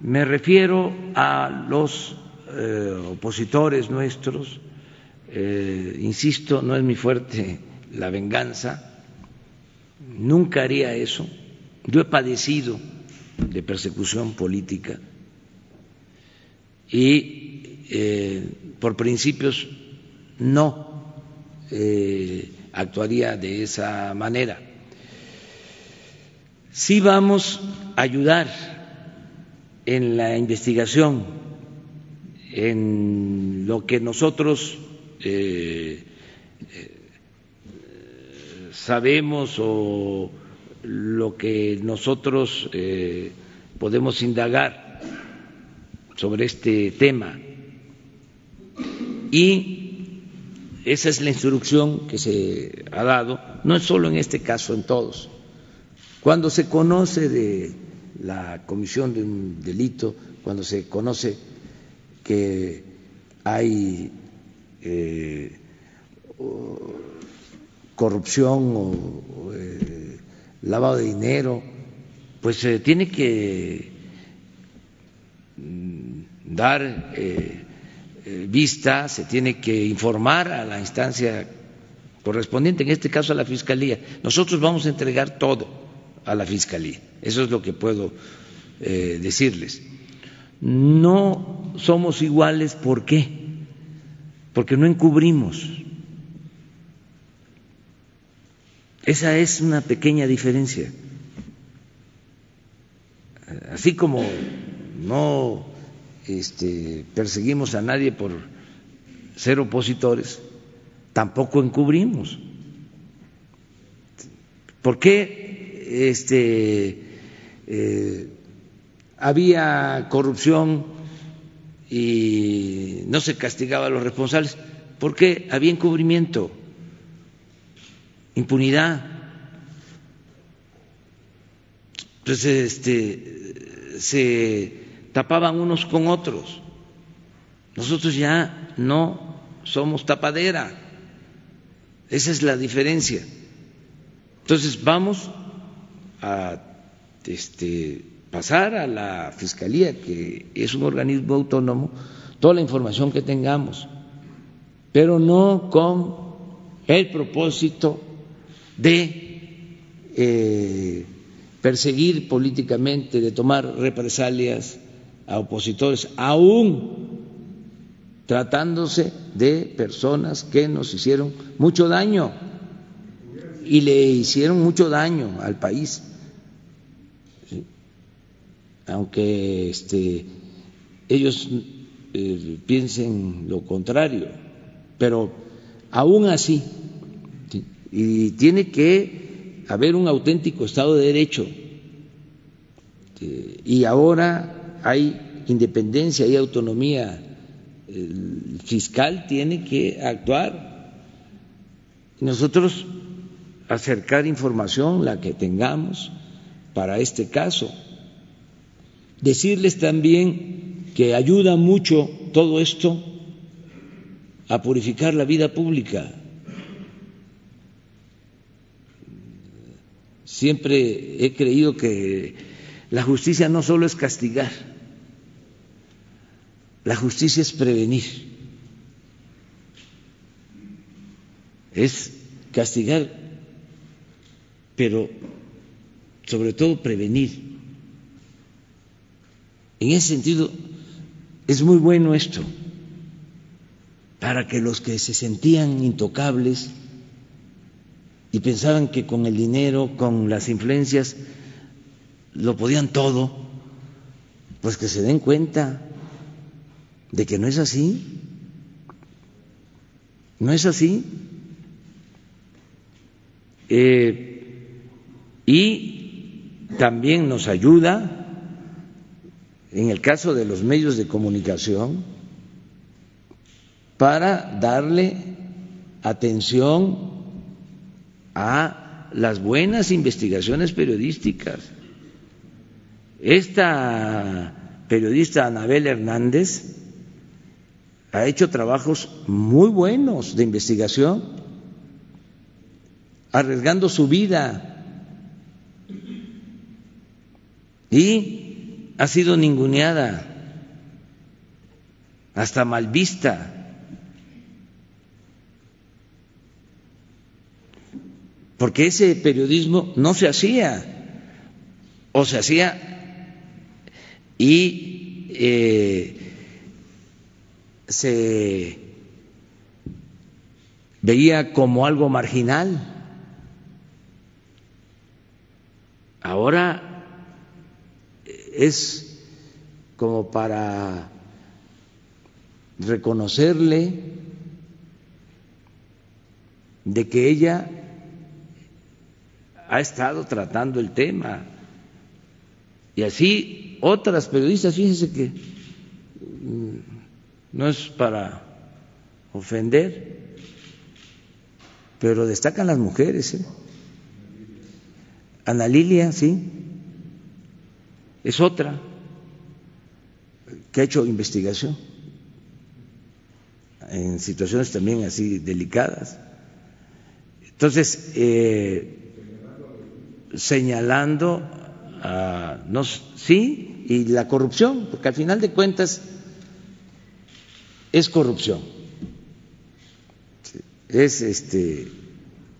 me refiero a los eh, opositores nuestros, eh, insisto, no es mi fuerte la venganza, nunca haría eso. Yo he padecido de persecución política y por principios no actuaría de esa manera. Sí vamos a ayudar en la investigación, en lo que nosotros eh, sabemos o lo que nosotros eh, podemos indagar sobre este tema. Y esa es la instrucción que se ha dado, no es solo en este caso, en todos. Cuando se conoce de la comisión de un delito, cuando se conoce que hay eh, corrupción o, eh, lavado de dinero, pues se tiene que mm, dar eh, vista, se tiene que informar a la instancia correspondiente, en este caso a la Fiscalía. Nosotros vamos a entregar todo a la Fiscalía, eso es lo que puedo decirles. No somos iguales, ¿por qué? porque no encubrimos. Esa es una pequeña diferencia. Así como no este, perseguimos a nadie por ser opositores, tampoco encubrimos. ¿Por qué este, eh, había corrupción y no se castigaba a los responsables porque había encubrimiento, impunidad. Entonces este, se tapaban unos con otros. Nosotros ya no somos tapadera. Esa es la diferencia. Entonces vamos a este, pasar a la Fiscalía, que es un organismo autónomo, toda la información que tengamos, pero no con el propósito de eh, perseguir políticamente, de tomar represalias a opositores, aún tratándose de personas que nos hicieron mucho daño y le hicieron mucho daño al país aunque este, ellos eh, piensen lo contrario, pero aún así, y tiene que haber un auténtico Estado de Derecho, y ahora hay independencia, hay autonomía, fiscal tiene que actuar. Nosotros acercar información, la que tengamos, para este caso Decirles también que ayuda mucho todo esto a purificar la vida pública. Siempre he creído que la justicia no solo es castigar, la justicia es prevenir, es castigar, pero sobre todo prevenir. En ese sentido, es muy bueno esto, para que los que se sentían intocables y pensaban que con el dinero, con las influencias, lo podían todo, pues que se den cuenta de que no es así. No es así. Eh, y también nos ayuda, en el caso de los medios de comunicación, para darle atención a las buenas investigaciones periodísticas. Esta periodista Anabel Hernández ha hecho trabajos muy buenos de investigación, arriesgando su vida y ha sido ninguneada, hasta mal vista. Porque ese periodismo no se hacía, o se hacía y eh, se veía como algo marginal. Ahora es como para reconocerle de que ella ha estado tratando el tema. Y así otras periodistas, fíjense que no es para ofender, pero destacan las mujeres. ¿eh? Ana Lilia, sí, es otra. Que ha hecho investigación en situaciones también así delicadas. Entonces, eh, señalando, a, no, sí, y la corrupción, porque al final de cuentas es corrupción, es este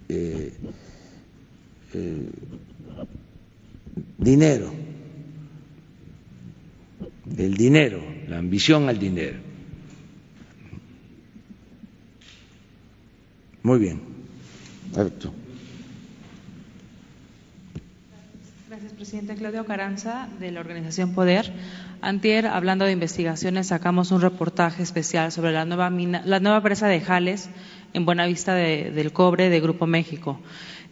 eh, eh, dinero, el dinero, la ambición al dinero. Muy bien. Perfecto. Gracias, presidente. Claudio Caranza, de la organización Poder. Antier, hablando de investigaciones, sacamos un reportaje especial sobre la nueva, mina, la nueva presa de Jales en Buenavista de, del Cobre de Grupo México.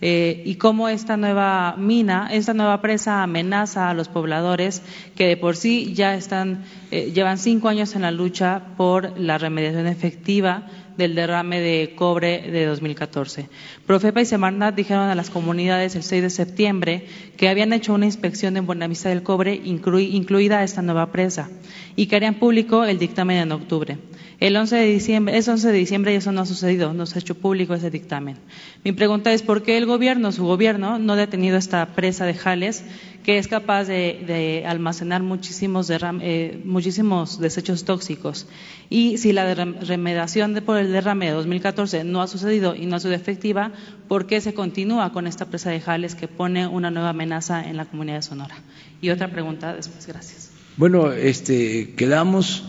Eh, y cómo esta nueva mina, esta nueva presa amenaza a los pobladores que de por sí ya están, eh, llevan cinco años en la lucha por la remediación efectiva del derrame de cobre de 2014. Profepa y Semarnat dijeron a las comunidades el 6 de septiembre que habían hecho una inspección en Buenavista del Cobre, incluida esta nueva presa, y que harían público el dictamen en octubre. El 11 de diciembre, es 11 de diciembre y eso no ha sucedido, no se ha hecho público ese dictamen. Mi pregunta es por qué el gobierno, su gobierno, no ha detenido esta presa de Jales que es capaz de, almacenar muchísimos, eh, muchísimos desechos tóxicos. Y si la remediación por el derrame de 2014 no ha sucedido y no ha sido efectiva, ¿por qué se continúa con esta presa de Jales que pone una nueva amenaza en la comunidad de Sonora? Y otra pregunta después, gracias. Bueno, este, quedamos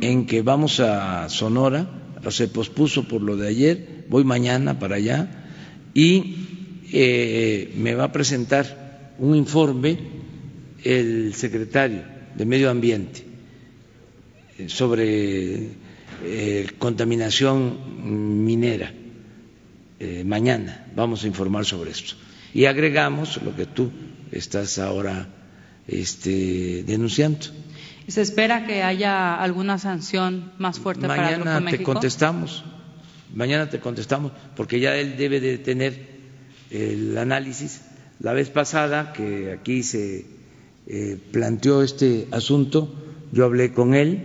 en que vamos a Sonora, se pospuso por lo de ayer, voy mañana para allá y eh, me va a presentar un informe el secretario de Medio Ambiente eh, sobre eh, contaminación minera. Eh, mañana vamos a informar sobre esto. Y agregamos lo que tú estás ahora este, denunciando. ¿Se espera que haya alguna sanción más fuerte para el Mañana te contestamos, mañana te contestamos, porque ya él debe de tener el análisis la vez pasada que aquí se eh, planteó este asunto, yo hablé con él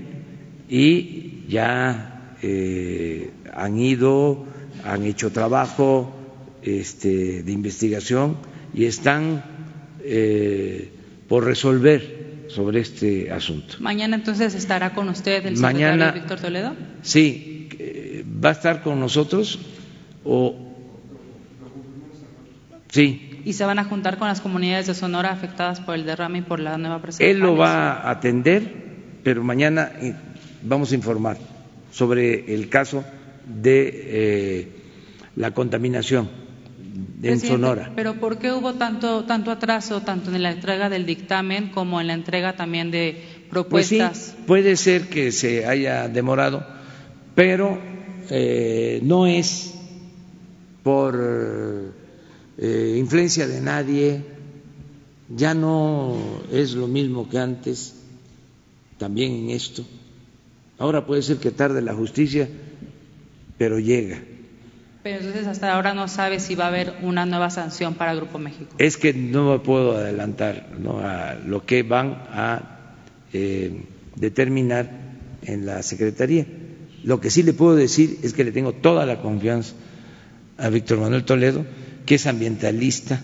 y ya eh, han ido, han hecho trabajo este, de investigación y están eh, por resolver sobre este asunto. Mañana entonces estará con usted el secretario Víctor Toledo. Sí, va a estar con nosotros o sí y se van a juntar con las comunidades de Sonora afectadas por el derrame y por la nueva presa. Él lo va a atender pero mañana eh, vamos a informar sobre el caso de eh, la contaminación en Sonora. Pero ¿por qué hubo tanto, tanto atraso, tanto en la entrega del dictamen como en la entrega también de propuestas? Pues sí, puede ser que se haya demorado, pero eh, no es por eh, influencia de nadie, ya no es lo mismo que antes, también en esto. Ahora puede ser que tarde la justicia, pero llega. Pero entonces hasta ahora no sabe si va a haber una nueva sanción para Grupo México. Es que no me puedo adelantar a lo que van a eh, determinar en la Secretaría. Lo que sí le puedo decir es que le tengo toda la confianza a Víctor Manuel Toledo, que es ambientalista,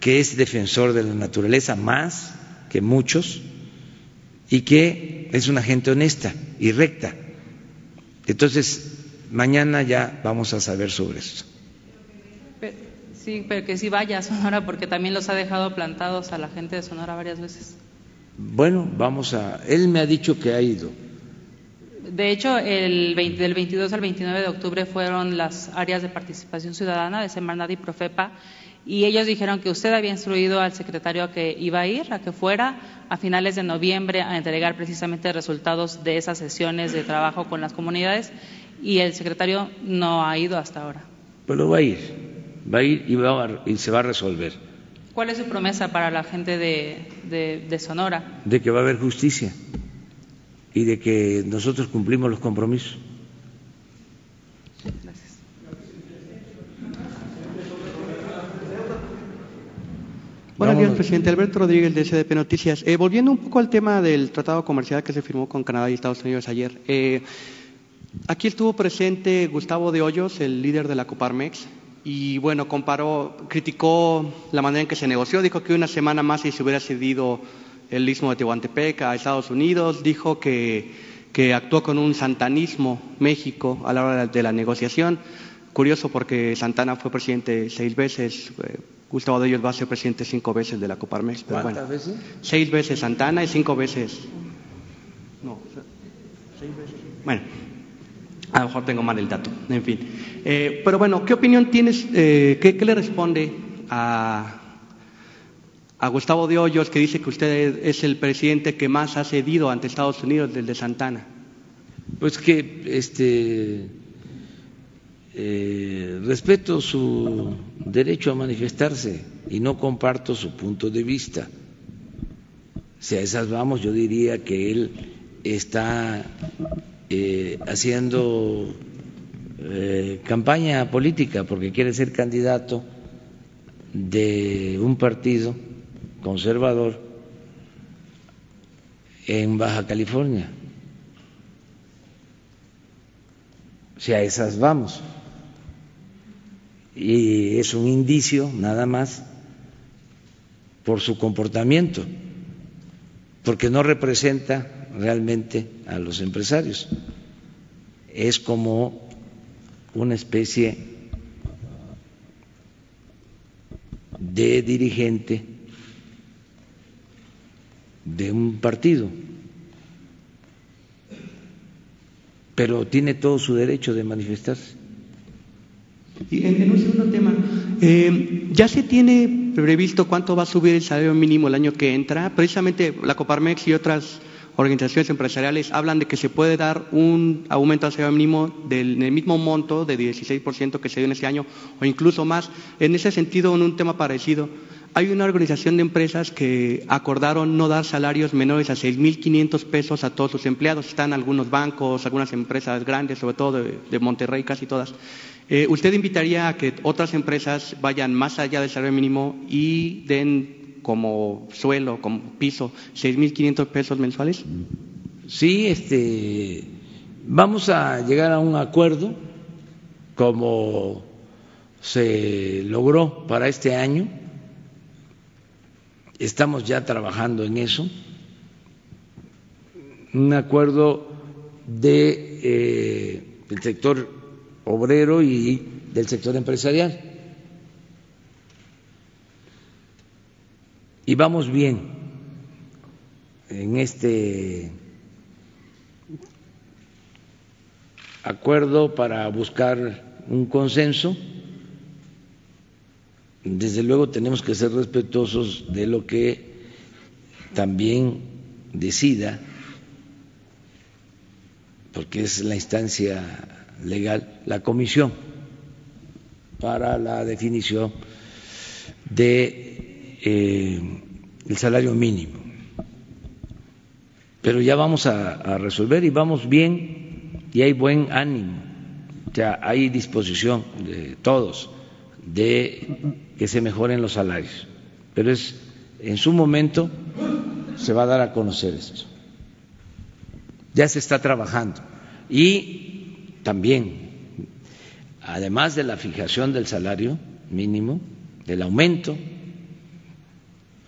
que es defensor de la naturaleza más que muchos y que es una gente honesta y recta. Entonces, mañana ya vamos a saber sobre esto. sí, pero que sí vaya a Sonora porque también los ha dejado plantados a la gente de Sonora varias veces. Bueno, vamos a... Él me ha dicho que ha ido. De hecho, el del 22 al 29 de octubre fueron las áreas de participación ciudadana de Semarnat y Profepa y ellos dijeron que usted había instruido al secretario a que iba a ir, a que fuera a finales de noviembre a entregar precisamente resultados de esas sesiones de trabajo con las comunidades y el secretario no ha ido hasta ahora. Pero va a ir, va a ir y, va y se va a resolver. ¿Cuál es su promesa para la gente de, de Sonora? De que va a haber justicia y de que nosotros cumplimos los compromisos. Buenos días, presidente. Alberto Rodríguez, de SDP Noticias. Eh, volviendo un poco al tema del tratado comercial que se firmó con Canadá y Estados Unidos ayer. Eh, aquí estuvo presente Gustavo de Hoyos, el líder de la Coparmex, y bueno, comparó, criticó la manera en que se negoció, dijo que una semana más y se hubiera cedido el istmo de Tehuantepec a Estados Unidos, dijo que, que actuó con un santanismo México a la hora de la negociación. Curioso porque Santana fue presidente seis veces, eh, Gustavo de ellos va a ser presidente cinco veces de la Coparmex. ¿Cuántas veces? Seis veces Santana y cinco veces. No, seis veces. Bueno, a lo mejor tengo mal el dato, en fin. Eh, pero bueno, ¿qué opinión tienes, eh, qué, qué, le responde a, a Gustavo de Hoyos que dice que usted es el presidente que más ha cedido ante Estados Unidos desde Santana? Pues que este eh, respeto su derecho a manifestarse y no comparto su punto de vista. Si a esas vamos, yo diría que él está eh, haciendo eh, campaña política porque quiere ser candidato de un partido conservador en Baja California. Si a esas vamos y es un indicio nada más por su comportamiento, porque no representa realmente a los empresarios. Es como una especie de dirigente de un partido, pero tiene todo su derecho de manifestarse. Y en, un segundo tema, eh, ¿ya se tiene previsto cuánto va a subir el salario mínimo el año que entra? Precisamente la Coparmex y otras organizaciones empresariales hablan de que se puede dar un aumento al salario mínimo del, del mismo monto de 16% que se dio en ese año o incluso más. En ese sentido, en un tema parecido, hay una organización de empresas que acordaron no dar salarios menores a 6.500 pesos a todos sus empleados. Están algunos bancos, algunas empresas grandes, sobre todo de, Monterrey, casi todas. Eh, ¿Usted invitaría a que otras empresas vayan más allá del salario mínimo y den como suelo, como piso, 6.500 pesos mensuales? Sí, este, vamos a llegar a un acuerdo como se logró para este año. Estamos ya trabajando en eso. Un acuerdo de eh, sector obrero y del sector empresarial. Y vamos bien. en este acuerdo para buscar un consenso. Desde luego tenemos que ser respetuosos de lo que también decida, porque es la instancia legal, la comisión para la definición de eh, el salario mínimo. Pero ya vamos a, a resolver y vamos bien y hay buen ánimo, ya hay disposición de todos de que se mejoren los salarios. Pero es en su momento se va a dar a conocer esto. Ya se está trabajando y también además de la fijación del salario mínimo, del aumento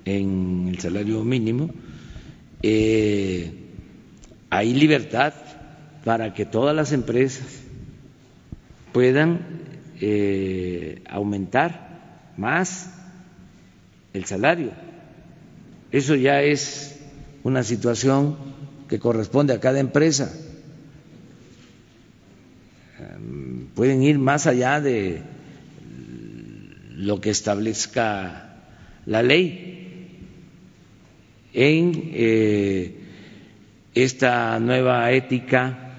en el salario mínimo, eh, hay libertad para que todas las empresas puedan eh, aumentar más el salario. Eso ya es una situación que corresponde a cada empresa. Em, pueden ir más allá de lo que establezca la ley en eh, esta nueva ética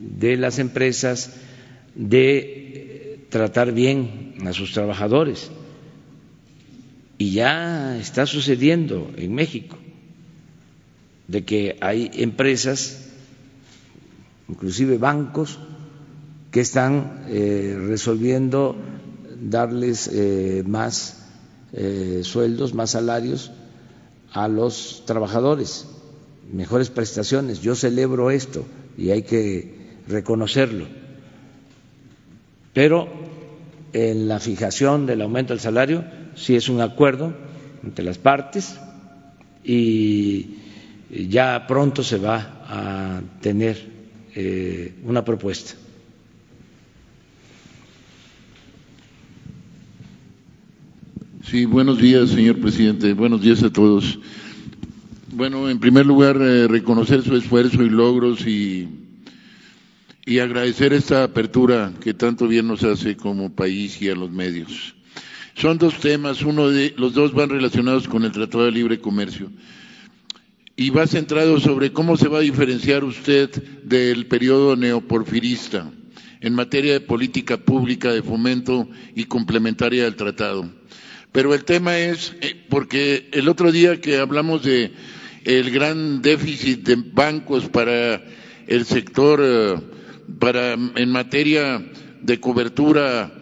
de las empresas de tratar bien a sus trabajadores. Y ya está sucediendo en México, de que hay empresas, inclusive bancos, que están eh, resolviendo darles eh, más eh, sueldos, más salarios a los trabajadores, mejores prestaciones. Yo celebro esto y hay que reconocerlo. Pero en la fijación del aumento del salario sí es un acuerdo entre las partes y ya pronto se va a tener eh, una propuesta. Sí, buenos días, señor presidente. Buenos días a todos. Bueno, en primer lugar, eh, reconocer su esfuerzo y logros y, y agradecer esta apertura que tanto bien nos hace como país y a los medios. Son dos temas, uno de los dos van relacionados con el Tratado de Libre Comercio y va centrado sobre cómo se va a diferenciar usted del periodo neoporfirista en materia de política pública de fomento y complementaria del tratado. Pero el tema es, eh, porque el otro día que hablamos de el gran déficit de bancos para el sector, eh, para en materia de cobertura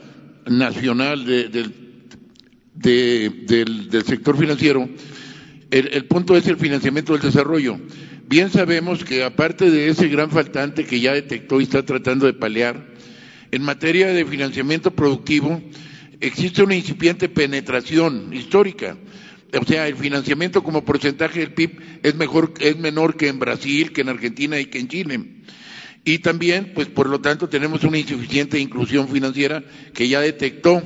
nacional del, del, sector financiero, el, el punto es el financiamiento del desarrollo. Bien sabemos que aparte de ese gran faltante que ya detectó y está tratando de paliar, en materia de financiamiento productivo, existe una incipiente penetración histórica. O sea, el financiamiento como porcentaje del PIB es mejor, es menor que en Brasil, que en Argentina y que en Chile. Y también, pues por lo tanto, tenemos una insuficiente inclusión financiera que ya detectó.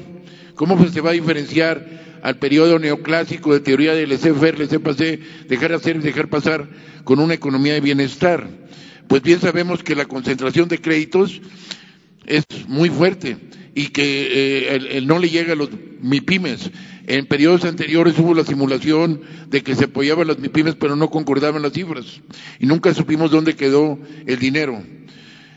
¿Cómo se va a diferenciar al periodo neoclásico de teoría del laissez-faire, laissez dejar hacer y dejar pasar con una economía de bienestar? Pues bien sabemos que la concentración de créditos es muy fuerte y que eh, no le llega a los MIPIMES. En periodos anteriores hubo la simulación de que se apoyaban las MIPIMES, pero no concordaban las cifras y nunca supimos dónde quedó el dinero.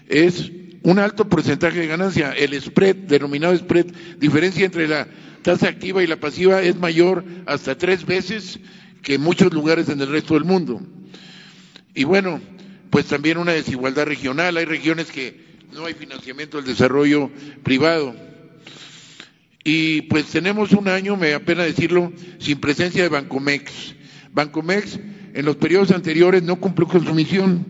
Es un alto porcentaje de ganancia. El spread, denominado spread, diferencia entre la tasa activa y la pasiva es mayor hasta tres veces que en muchos lugares en el resto del mundo. Y bueno, pues también una desigualdad regional. Hay regiones que no hay financiamiento del desarrollo privado. Y pues tenemos un año, me apena decirlo, sin presencia de Bancomex. Bancomex en los periodos anteriores no cumplió con su misión.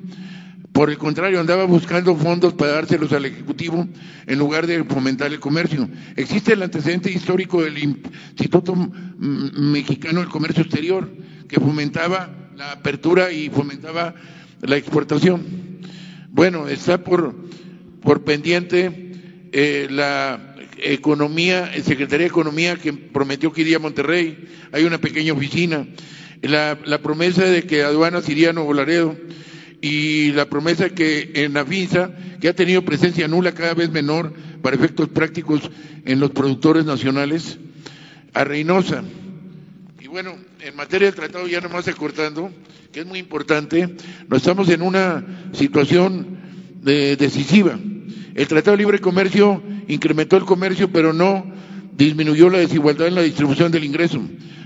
Por el contrario, andaba buscando fondos para dárselos al Ejecutivo en lugar de fomentar el comercio. Existe el antecedente histórico del Instituto Mexicano del Comercio Exterior, que fomentaba la apertura y fomentaba la exportación. Bueno, está por por pendiente eh, la economía, el Secretaría de Economía que prometió que iría a Monterrey, hay una pequeña oficina. la, la promesa de que aduanas iría a Nuevo Laredo y la promesa que en la FINSA, que ha tenido presencia nula cada vez menor para efectos prácticos en los productores nacionales, a Reynosa. Y bueno, en materia del tratado, ya nomás acortando, que es muy importante, nos estamos en una situación de, decisiva. El Tratado de Libre Comercio incrementó el comercio, pero no disminuyó la desigualdad en la distribución del ingreso,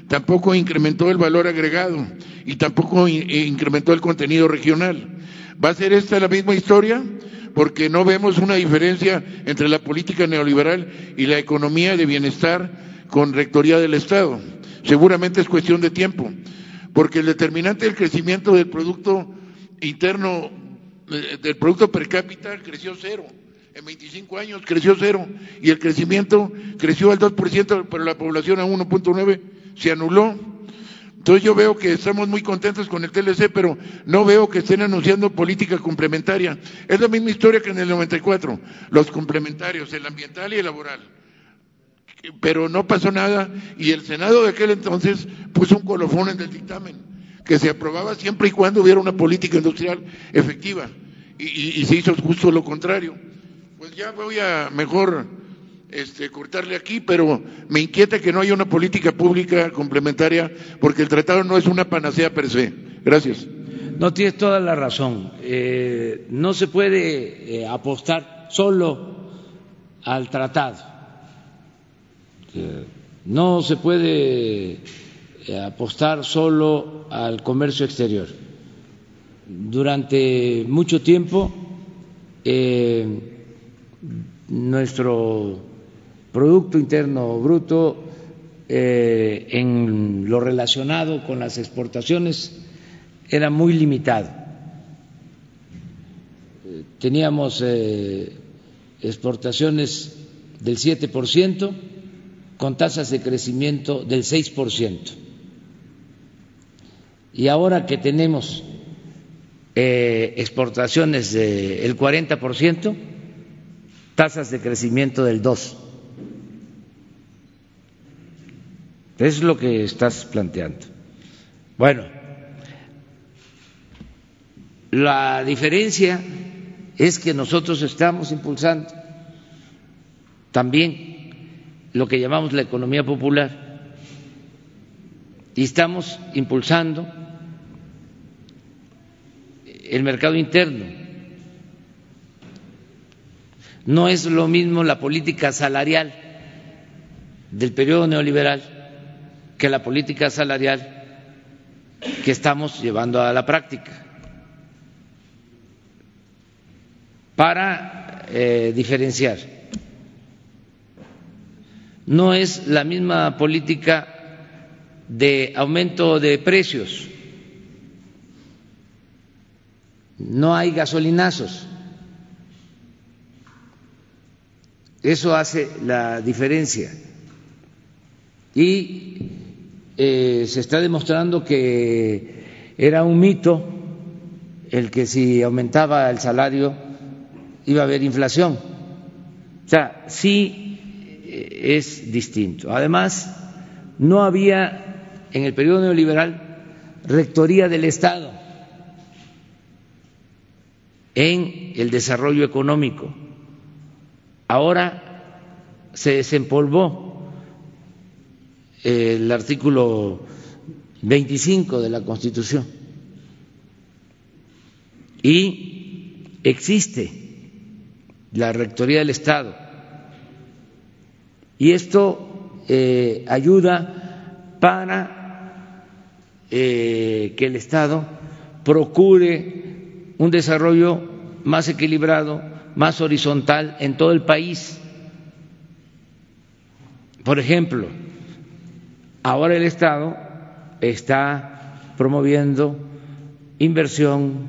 tampoco incrementó el valor agregado y tampoco incrementó el contenido regional. ¿Va a ser esta la misma historia? Porque no vemos una diferencia entre la política neoliberal y la economía de bienestar con rectoría del Estado. Seguramente es cuestión de tiempo, porque el determinante del crecimiento del Producto Interno, eh, del Producto Per cápita creció cero en 25 años creció cero y el crecimiento creció al 2%, pero la población a 1.9 se anuló. Entonces yo veo que estamos muy contentos con el TLC, pero no veo que estén anunciando política complementaria. Es la misma historia que en el 94, los complementarios, el ambiental y el laboral. Pero no pasó nada y el Senado de aquel entonces puso un colofón en el dictamen, que se aprobaba siempre y cuando hubiera una política industrial efectiva. y se hizo justo lo contrario. Pues ya voy a mejor este, cortarle aquí, pero me inquieta que no haya una política pública complementaria porque el tratado no es una panacea per se. Gracias. No tienes toda la razón. Eh, no se puede eh, apostar solo al tratado. no se puede eh, apostar solo al comercio exterior. Durante mucho tiempo nuestro Producto Interno Bruto eh, en lo relacionado con las exportaciones era muy limitado. Teníamos eh, exportaciones del 7% con tasas de crecimiento del 6%. Y ahora que tenemos eh, exportaciones del 40%, tasas de crecimiento del 2. Es lo que estás planteando. Bueno, la diferencia es que nosotros estamos impulsando también lo que llamamos la economía popular y estamos impulsando el mercado interno no es lo mismo la política salarial del periodo neoliberal que la política salarial que estamos llevando a la práctica. Para eh, diferenciar, no es la misma política de aumento de precios, no hay gasolinazos Eso hace la diferencia. Y eh, se está demostrando que era un mito el que si aumentaba el salario iba a haber inflación. O sea, sí eh, es distinto. Además, no había en el periodo neoliberal rectoría del Estado en el desarrollo económico Ahora se desempolvó el artículo 25 de la Constitución y existe la Rectoría del Estado. Y esto eh, ayuda para eh, que el Estado procure un desarrollo más equilibrado, más horizontal en todo el país. Por ejemplo, ahora el Estado está promoviendo inversión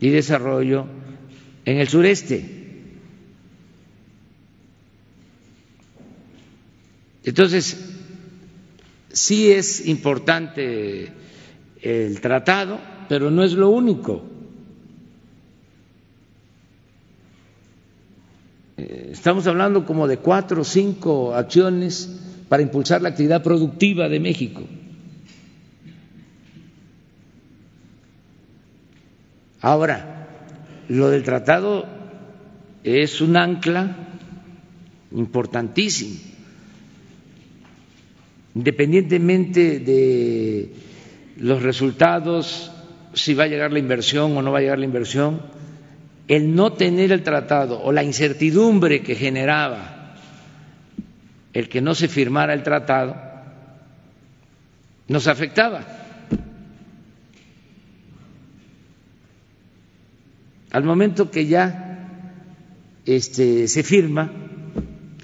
y desarrollo en el sureste. Entonces, sí es importante el tratado, pero no es lo único. Estamos hablando como de cuatro o cinco acciones para impulsar la actividad productiva de México. Ahora, lo del tratado es un ancla importantísimo, independientemente de los resultados, si va a llegar la inversión o no va a llegar la inversión, el no tener el tratado o la incertidumbre que generaba el que no se firmara el tratado, nos afectaba. Al momento que ya este, se firma,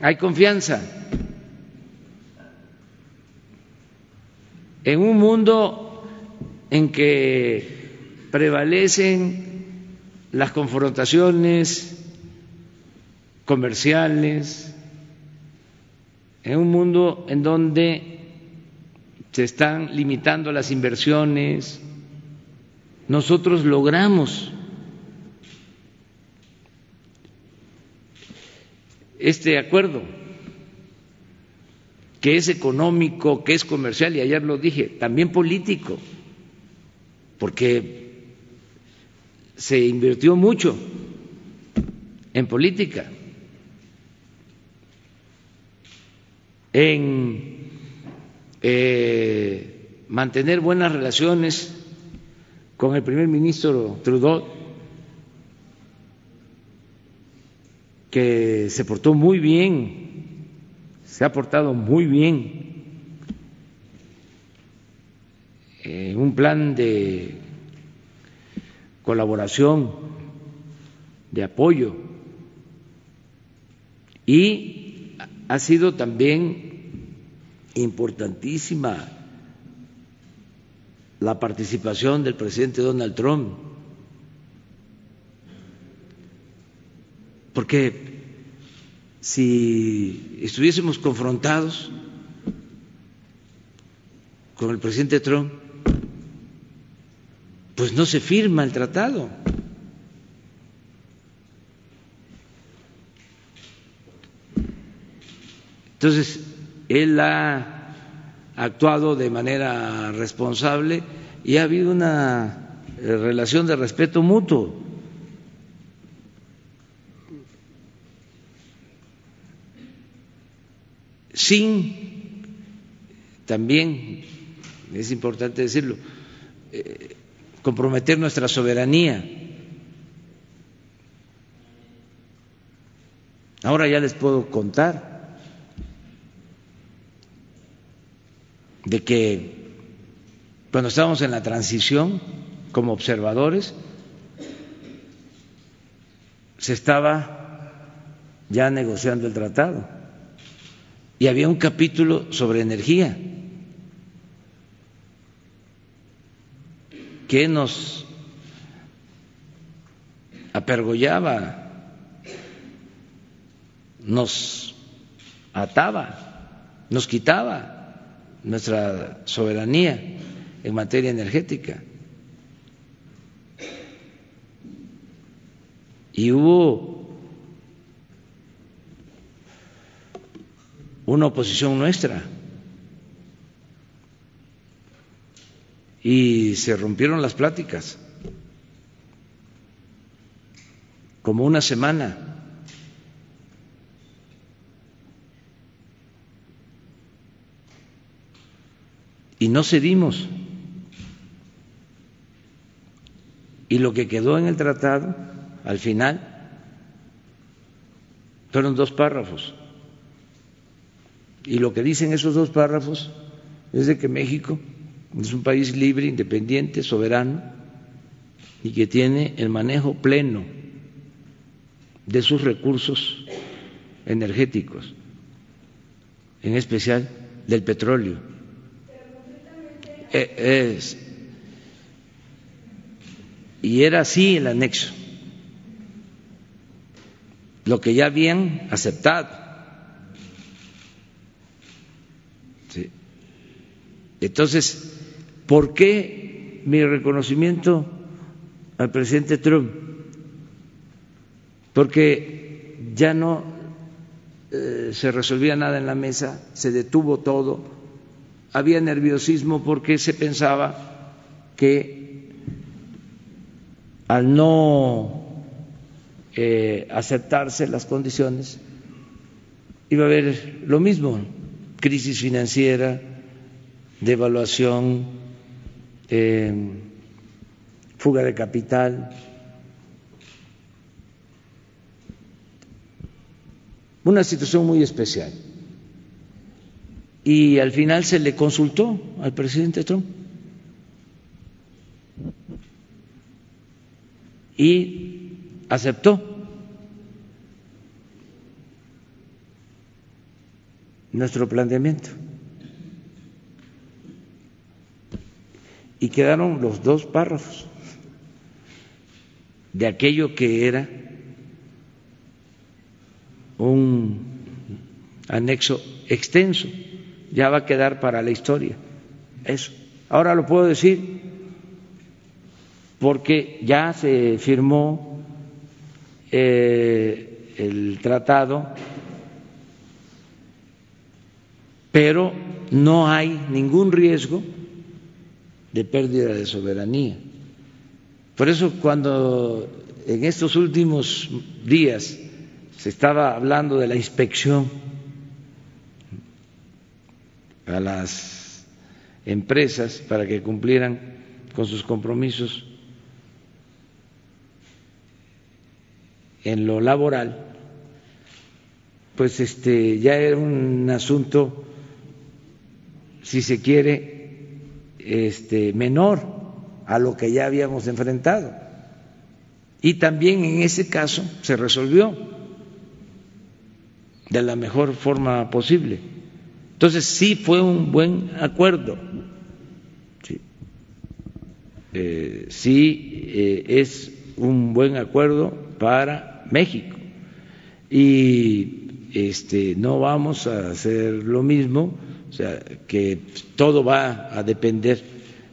hay confianza. En un mundo en que prevalecen las confrontaciones comerciales, en un mundo en donde se están limitando las inversiones, nosotros logramos este acuerdo, que es económico, que es comercial, y ayer lo dije, también político, porque se invirtió mucho en política, en eh, mantener buenas relaciones con el primer ministro Trudeau, que se portó muy bien, se ha portado muy bien en un plan de colaboración, de apoyo y ha sido también importantísima la participación del presidente Donald Trump Porque si estuviésemos confrontados con el presidente Trump, pues no se firma el tratado. Entonces, él ha actuado de manera responsable y ha habido una relación de respeto mutuo. sin también, es importante decirlo, eh, comprometer nuestra soberanía. Ahora ya les puedo contar de que cuando estábamos en la transición como observadores, se estaba ya negociando el tratado. Y había un capítulo sobre energía que nos apergollaba, nos ataba, nos quitaba nuestra soberanía en materia energética. Y hubo una oposición nuestra. Y se rompieron las pláticas, como una semana. Y no cedimos. Y lo que quedó en el tratado, al final, fueron dos párrafos y lo que dicen esos dos párrafos es de que México es un país libre, independiente, soberano y que tiene el manejo pleno de sus recursos energéticos, en especial del petróleo. Eh, y era así el anexo, lo que ya habían aceptado. Entonces, ¿por qué mi reconocimiento al presidente Trump? Porque ya no eh, se resolvía nada en la mesa, se detuvo todo, había nerviosismo porque se pensaba que al no eh, aceptarse las condiciones, iba a haber lo mismo, crisis financiera, devaluación, eh, fuga de capital. Una situación muy especial. Y al final se le consultó al presidente Trump. Y aceptó. nuestro planteamiento. Y quedaron los dos párrafos de aquello que era un anexo extenso, ya va a quedar para la historia. Eso. Ahora lo puedo decir porque ya se firmó eh, el tratado, pero no hay ningún riesgo de pérdida de soberanía. Por eso cuando en estos últimos días se estaba hablando de la inspección a las empresas para que cumplieran con sus compromisos en lo laboral, pues este ya era un asunto, si se quiere, este menor a lo que ya habíamos enfrentado. Y también en ese caso se resolvió de la mejor forma posible. Entonces sí fue un buen acuerdo. Sí, eh, eh, es un buen acuerdo para México. Y este, no vamos a hacer lo mismo, o sea, que todo va a depender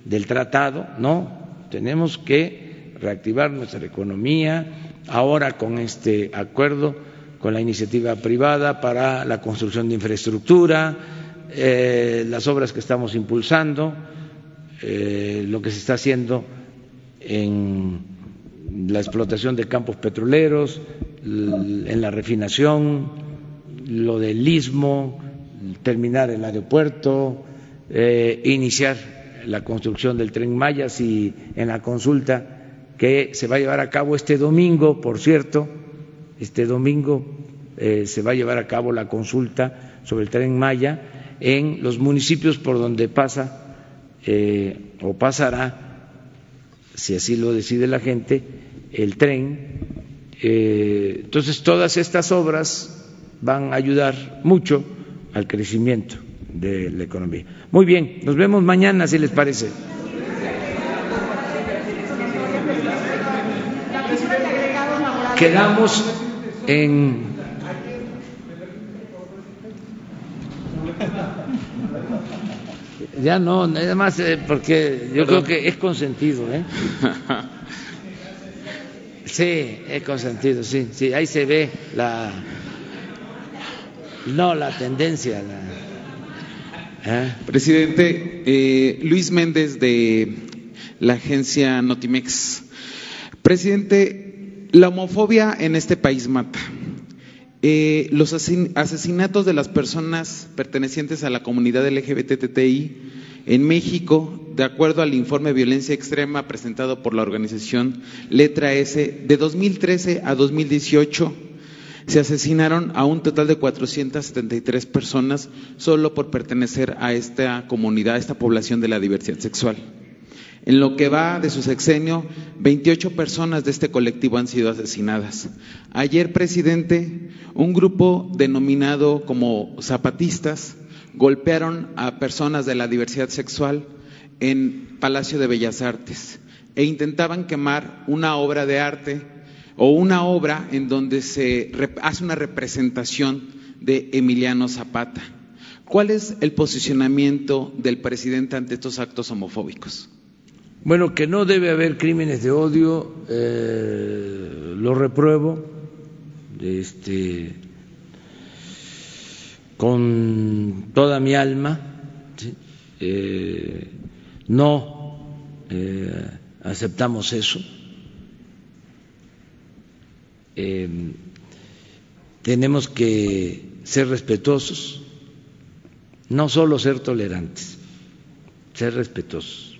del tratado, no, tenemos que reactivar nuestra economía ahora con este acuerdo con la iniciativa privada para la construcción de infraestructura, eh, las obras que estamos impulsando, eh, lo que se está haciendo en la explotación de campos petroleros, en la refinación, lo del istmo, terminar el aeropuerto, eh, iniciar la construcción del tren Mayas y en la consulta que se va a llevar a cabo este domingo, por cierto, este domingo eh, se va a llevar a cabo la consulta sobre el tren Maya en los municipios por donde pasa eh, o pasará, si así lo decide la gente, el tren. Eh, entonces, todas estas obras van a ayudar mucho al crecimiento de la economía. Muy bien, nos vemos mañana si les parece. Quedamos en ya no, nada más eh, porque yo creo que es consentido, ¿eh? Sí, es consentido, sí, sí, ahí se ve la no la tendencia, la ¿Eh? Presidente, eh, Luis Méndez de la agencia Notimex. Presidente, la homofobia en este país mata. Eh, los asesinatos de las personas pertenecientes a la comunidad LGBTTI en México, de acuerdo al informe Violencia Extrema presentado por la organización Letra S, de 2013 a 2018, se asesinaron a un total de 473 personas solo por pertenecer a esta comunidad, a esta población de la diversidad sexual. En lo que va de su sexenio, 28 personas de este colectivo han sido asesinadas. Ayer, presidente, un grupo denominado como zapatistas golpearon a personas de la diversidad sexual en Palacio de Bellas Artes e intentaban quemar una obra de arte o una obra en donde se hace una representación de Emiliano Zapata. ¿Cuál es el posicionamiento del presidente ante estos actos homofóbicos? Bueno, que no debe haber crímenes de odio, eh, lo repruebo, este, con toda mi alma, eh, no eh, aceptamos eso. Eh, tenemos que ser respetuosos, no solo ser tolerantes, ser respetuosos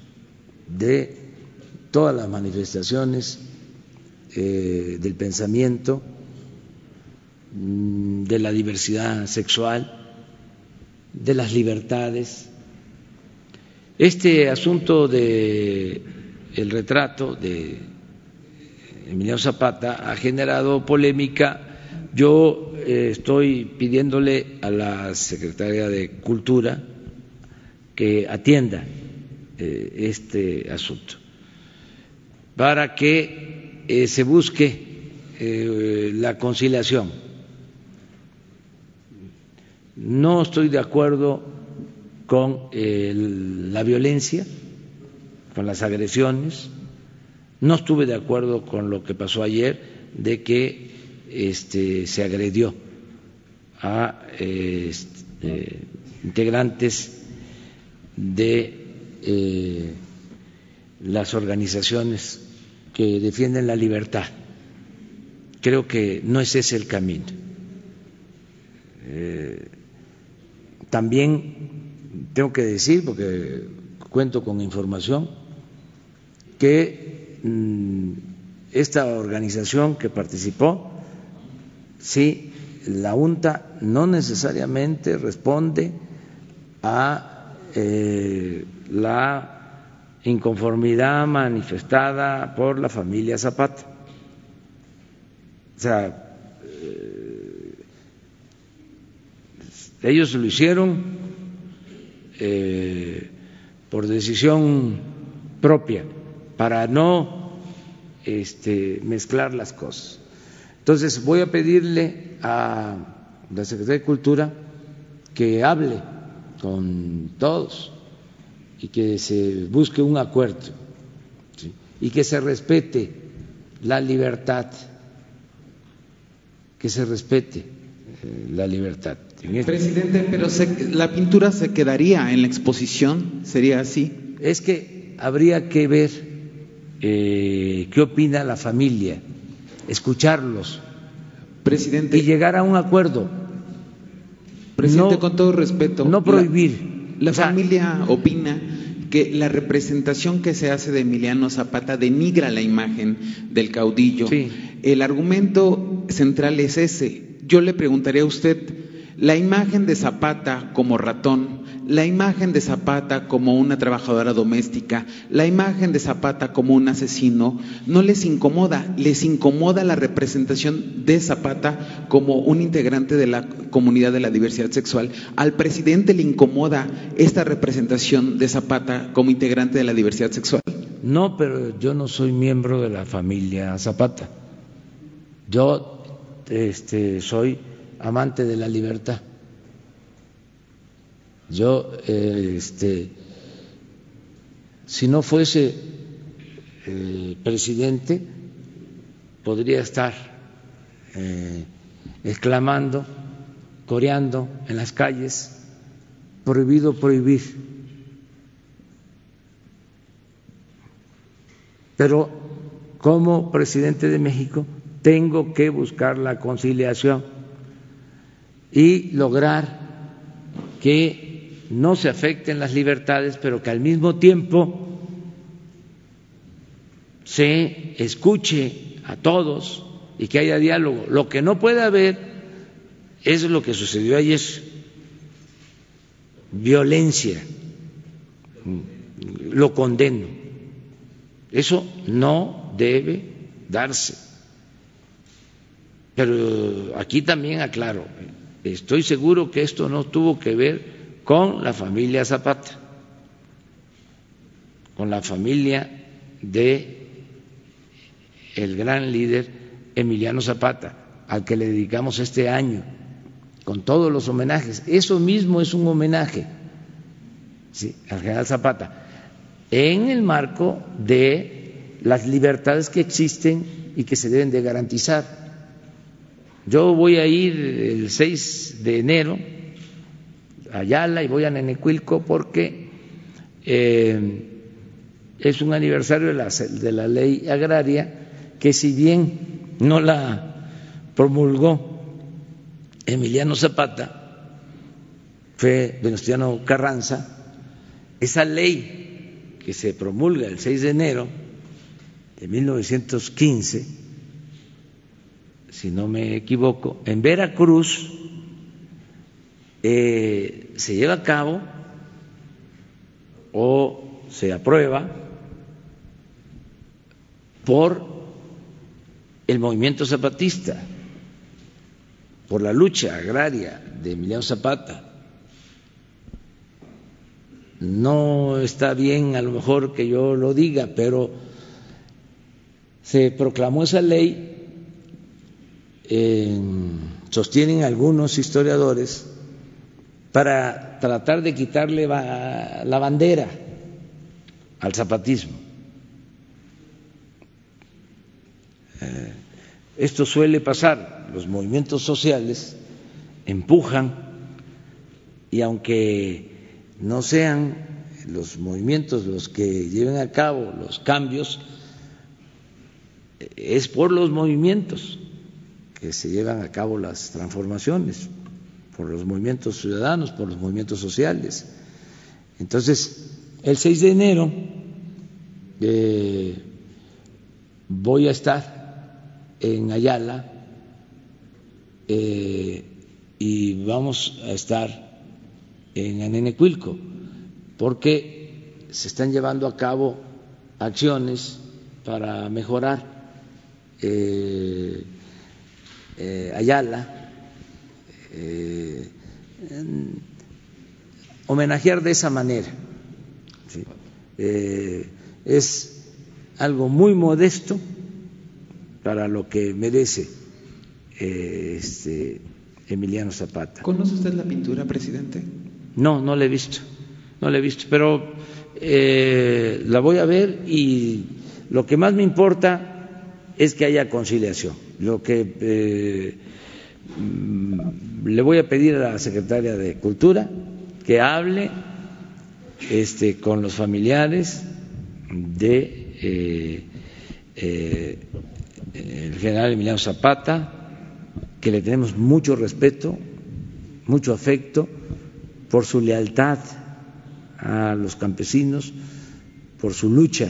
de todas las manifestaciones eh, del pensamiento, mm, de la diversidad sexual, de las libertades. Este asunto de retrato de Emiliano Zapata ha generado polémica. Yo eh, estoy pidiéndole a la Secretaría de Cultura que atienda eh, este asunto para que eh, se busque la conciliación. No estoy de acuerdo con la violencia, con las agresiones, no estuve de acuerdo con lo que pasó ayer de que este, se agredió a este, integrantes de eh, las organizaciones que defienden la libertad. Creo que no es ese el camino. Eh, también tengo que decir, porque cuento con información, que Mm, esta organización que participó, sí, la UNTA no necesariamente responde a eh, la inconformidad manifestada por la familia Zapata. O sea, eh, ellos lo hicieron eh, por decisión propia para no este, mezclar las cosas. Entonces voy a pedirle a la Secretaría de Cultura que hable con todos y que se busque un acuerdo y que se respete la libertad, que se respete eh, la libertad. Este Presidente, pero la pintura se quedaría en la exposición, ¿sería así? Es que habría que ver eh, qué opina la familia, escucharlos Presidente, y llegar a un acuerdo. Presidente, con todo respeto, no prohibir. La, familia opina que la representación que se hace de Emiliano Zapata denigra la imagen del caudillo. El argumento central es ese. Yo le preguntaría a usted, la imagen de Zapata como ratón la imagen de Zapata como una trabajadora doméstica, la imagen de Zapata como un asesino, no les incomoda, les incomoda la representación de Zapata como un integrante de la comunidad de la diversidad sexual. Al presidente le incomoda esta representación de Zapata como integrante de la diversidad sexual. No, pero yo no soy miembro de la familia Zapata. Yo este, soy amante de la libertad. Yo, eh, este, si no fuese el presidente, podría estar eh, exclamando, coreando en las calles, prohibido prohibir. Pero como presidente de México tengo que buscar la conciliación y lograr que no se afecten las libertades, pero que al mismo tiempo se escuche a todos y que haya diálogo. Lo que no puede haber es lo que sucedió ayer, violencia, lo condeno. Eso no debe darse. Pero aquí también aclaro, estoy seguro que esto no tuvo que ver con la familia Zapata, con la familia de el gran líder Emiliano Zapata, al que le dedicamos este año, con todos los homenajes. Eso mismo es un homenaje al general Zapata, en el marco de las libertades que existen y que se deben de garantizar. Yo voy a ir el 6 de enero Ayala y voy a Nenecuilco porque eh, es un aniversario de la, de la ley agraria que si bien no la promulgó Emiliano Zapata, fue Venustiano Carranza, esa ley que se promulga el 6 de enero de 1915, si no me equivoco, en Veracruz eh, se lleva a cabo o se aprueba por el movimiento zapatista, por la lucha agraria de Emiliano Zapata. No está bien a lo mejor que yo lo diga, pero se proclamó esa ley, sostienen algunos historiadores, para tratar de quitarle la bandera al zapatismo. Eh, esto suele pasar, los movimientos sociales empujan y aunque no sean los movimientos los que lleven a cabo los cambios, es por los movimientos que se llevan a cabo las transformaciones, por los movimientos ciudadanos, por los movimientos sociales. Entonces, el 6 de enero eh, voy a estar en Ayala eh, y vamos a estar en Anenecuilco, porque se están llevando a cabo acciones para mejorar eh, Ayala, eh, homenajear de esa manera. es algo muy modesto para lo que merece este, Emiliano Zapata. ¿Conoce usted la pintura, presidente? No, no la he visto, no la he visto, pero eh, la voy a ver y lo que más me importa es que haya conciliación. Lo que eh, le voy a pedir a la secretaria de Cultura que hable este, con los familiares de eh, el general Emiliano Zapata, que le tenemos mucho respeto, mucho afecto por su lealtad a los campesinos, por su lucha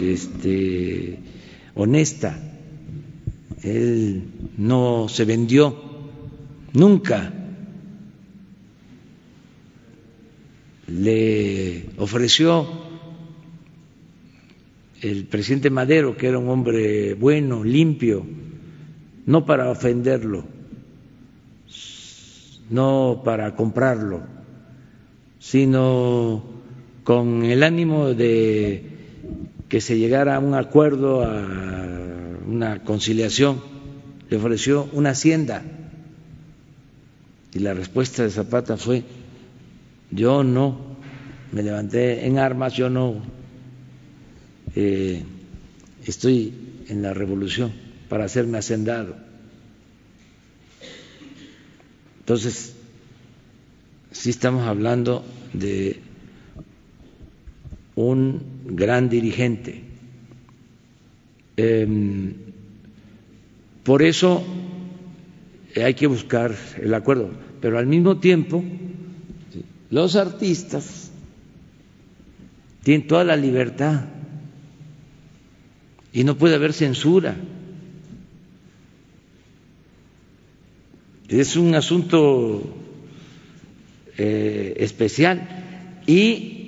este, honesta. Él no se vendió nunca. Le ofreció el presidente Madero, que era un hombre bueno, limpio, no para ofenderlo, no para comprarlo, sino con el ánimo de que se llegara a un acuerdo, a una conciliación. Le ofreció una hacienda y la respuesta de Zapata fue, yo no, me levanté en armas, yo no eh, estoy en la revolución para hacerme hacendado. Entonces, sí estamos hablando de un gran dirigente. Em, por eso hay que buscar el acuerdo, pero al mismo tiempo los artistas tienen toda la libertad y no puede haber censura. Es un asunto eh, especial y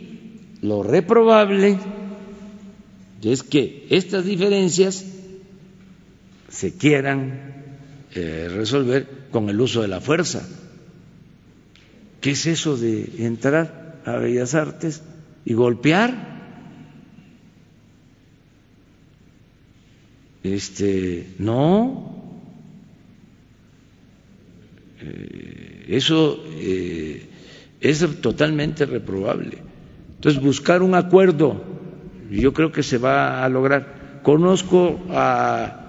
lo reprobable es que estas diferencias se quieran eh, resolver con el uso de la fuerza. ¿Qué es eso de entrar a Bellas Artes y golpear? Este, no, Eh, eso eh, es totalmente reprobable. Entonces, buscar un acuerdo, yo creo que se va a lograr. Conozco a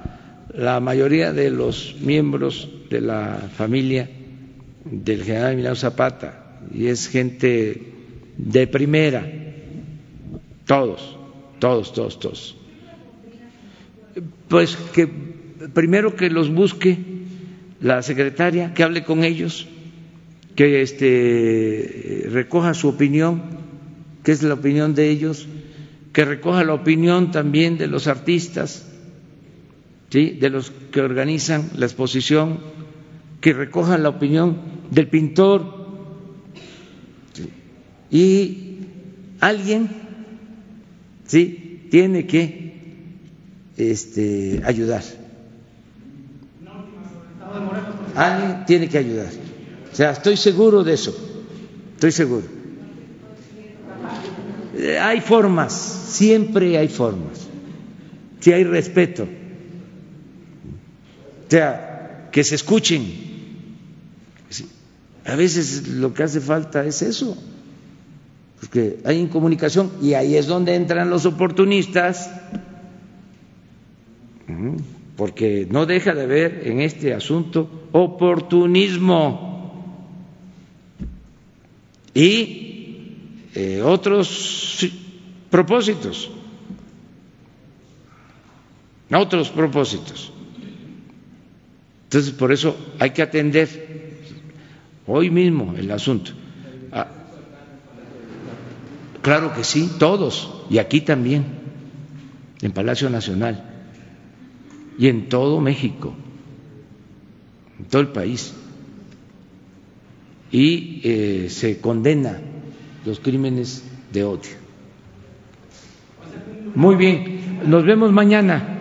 la mayoría de los miembros de la familia del general Emiliano Zapata y es gente de primera, todos, todos, todos, todos. Pues que primero que los busque la secretaria, que hable con ellos, que este, recoja su opinión, que es la opinión de ellos, que recoja la opinión también de los artistas, ¿sí? de los que organizan la exposición, que recoja la opinión del pintor y alguien sí tiene que este, ayudar. Alguien tiene que ayudar. O sea, estoy seguro de eso. Estoy seguro. Eh, hay formas, siempre hay formas. Si hay respeto. O sea, que se escuchen. A veces lo que hace falta es eso porque hay incomunicación y ahí es donde entran los oportunistas, porque no deja de haber en este asunto oportunismo y eh, otros propósitos, otros propósitos. Entonces, por eso hay que atender hoy mismo el asunto. Claro que sí, todos, y aquí también, en Palacio Nacional, y en todo México, en todo el país. Y eh, se condena los crímenes de odio. Muy bien, nos vemos mañana.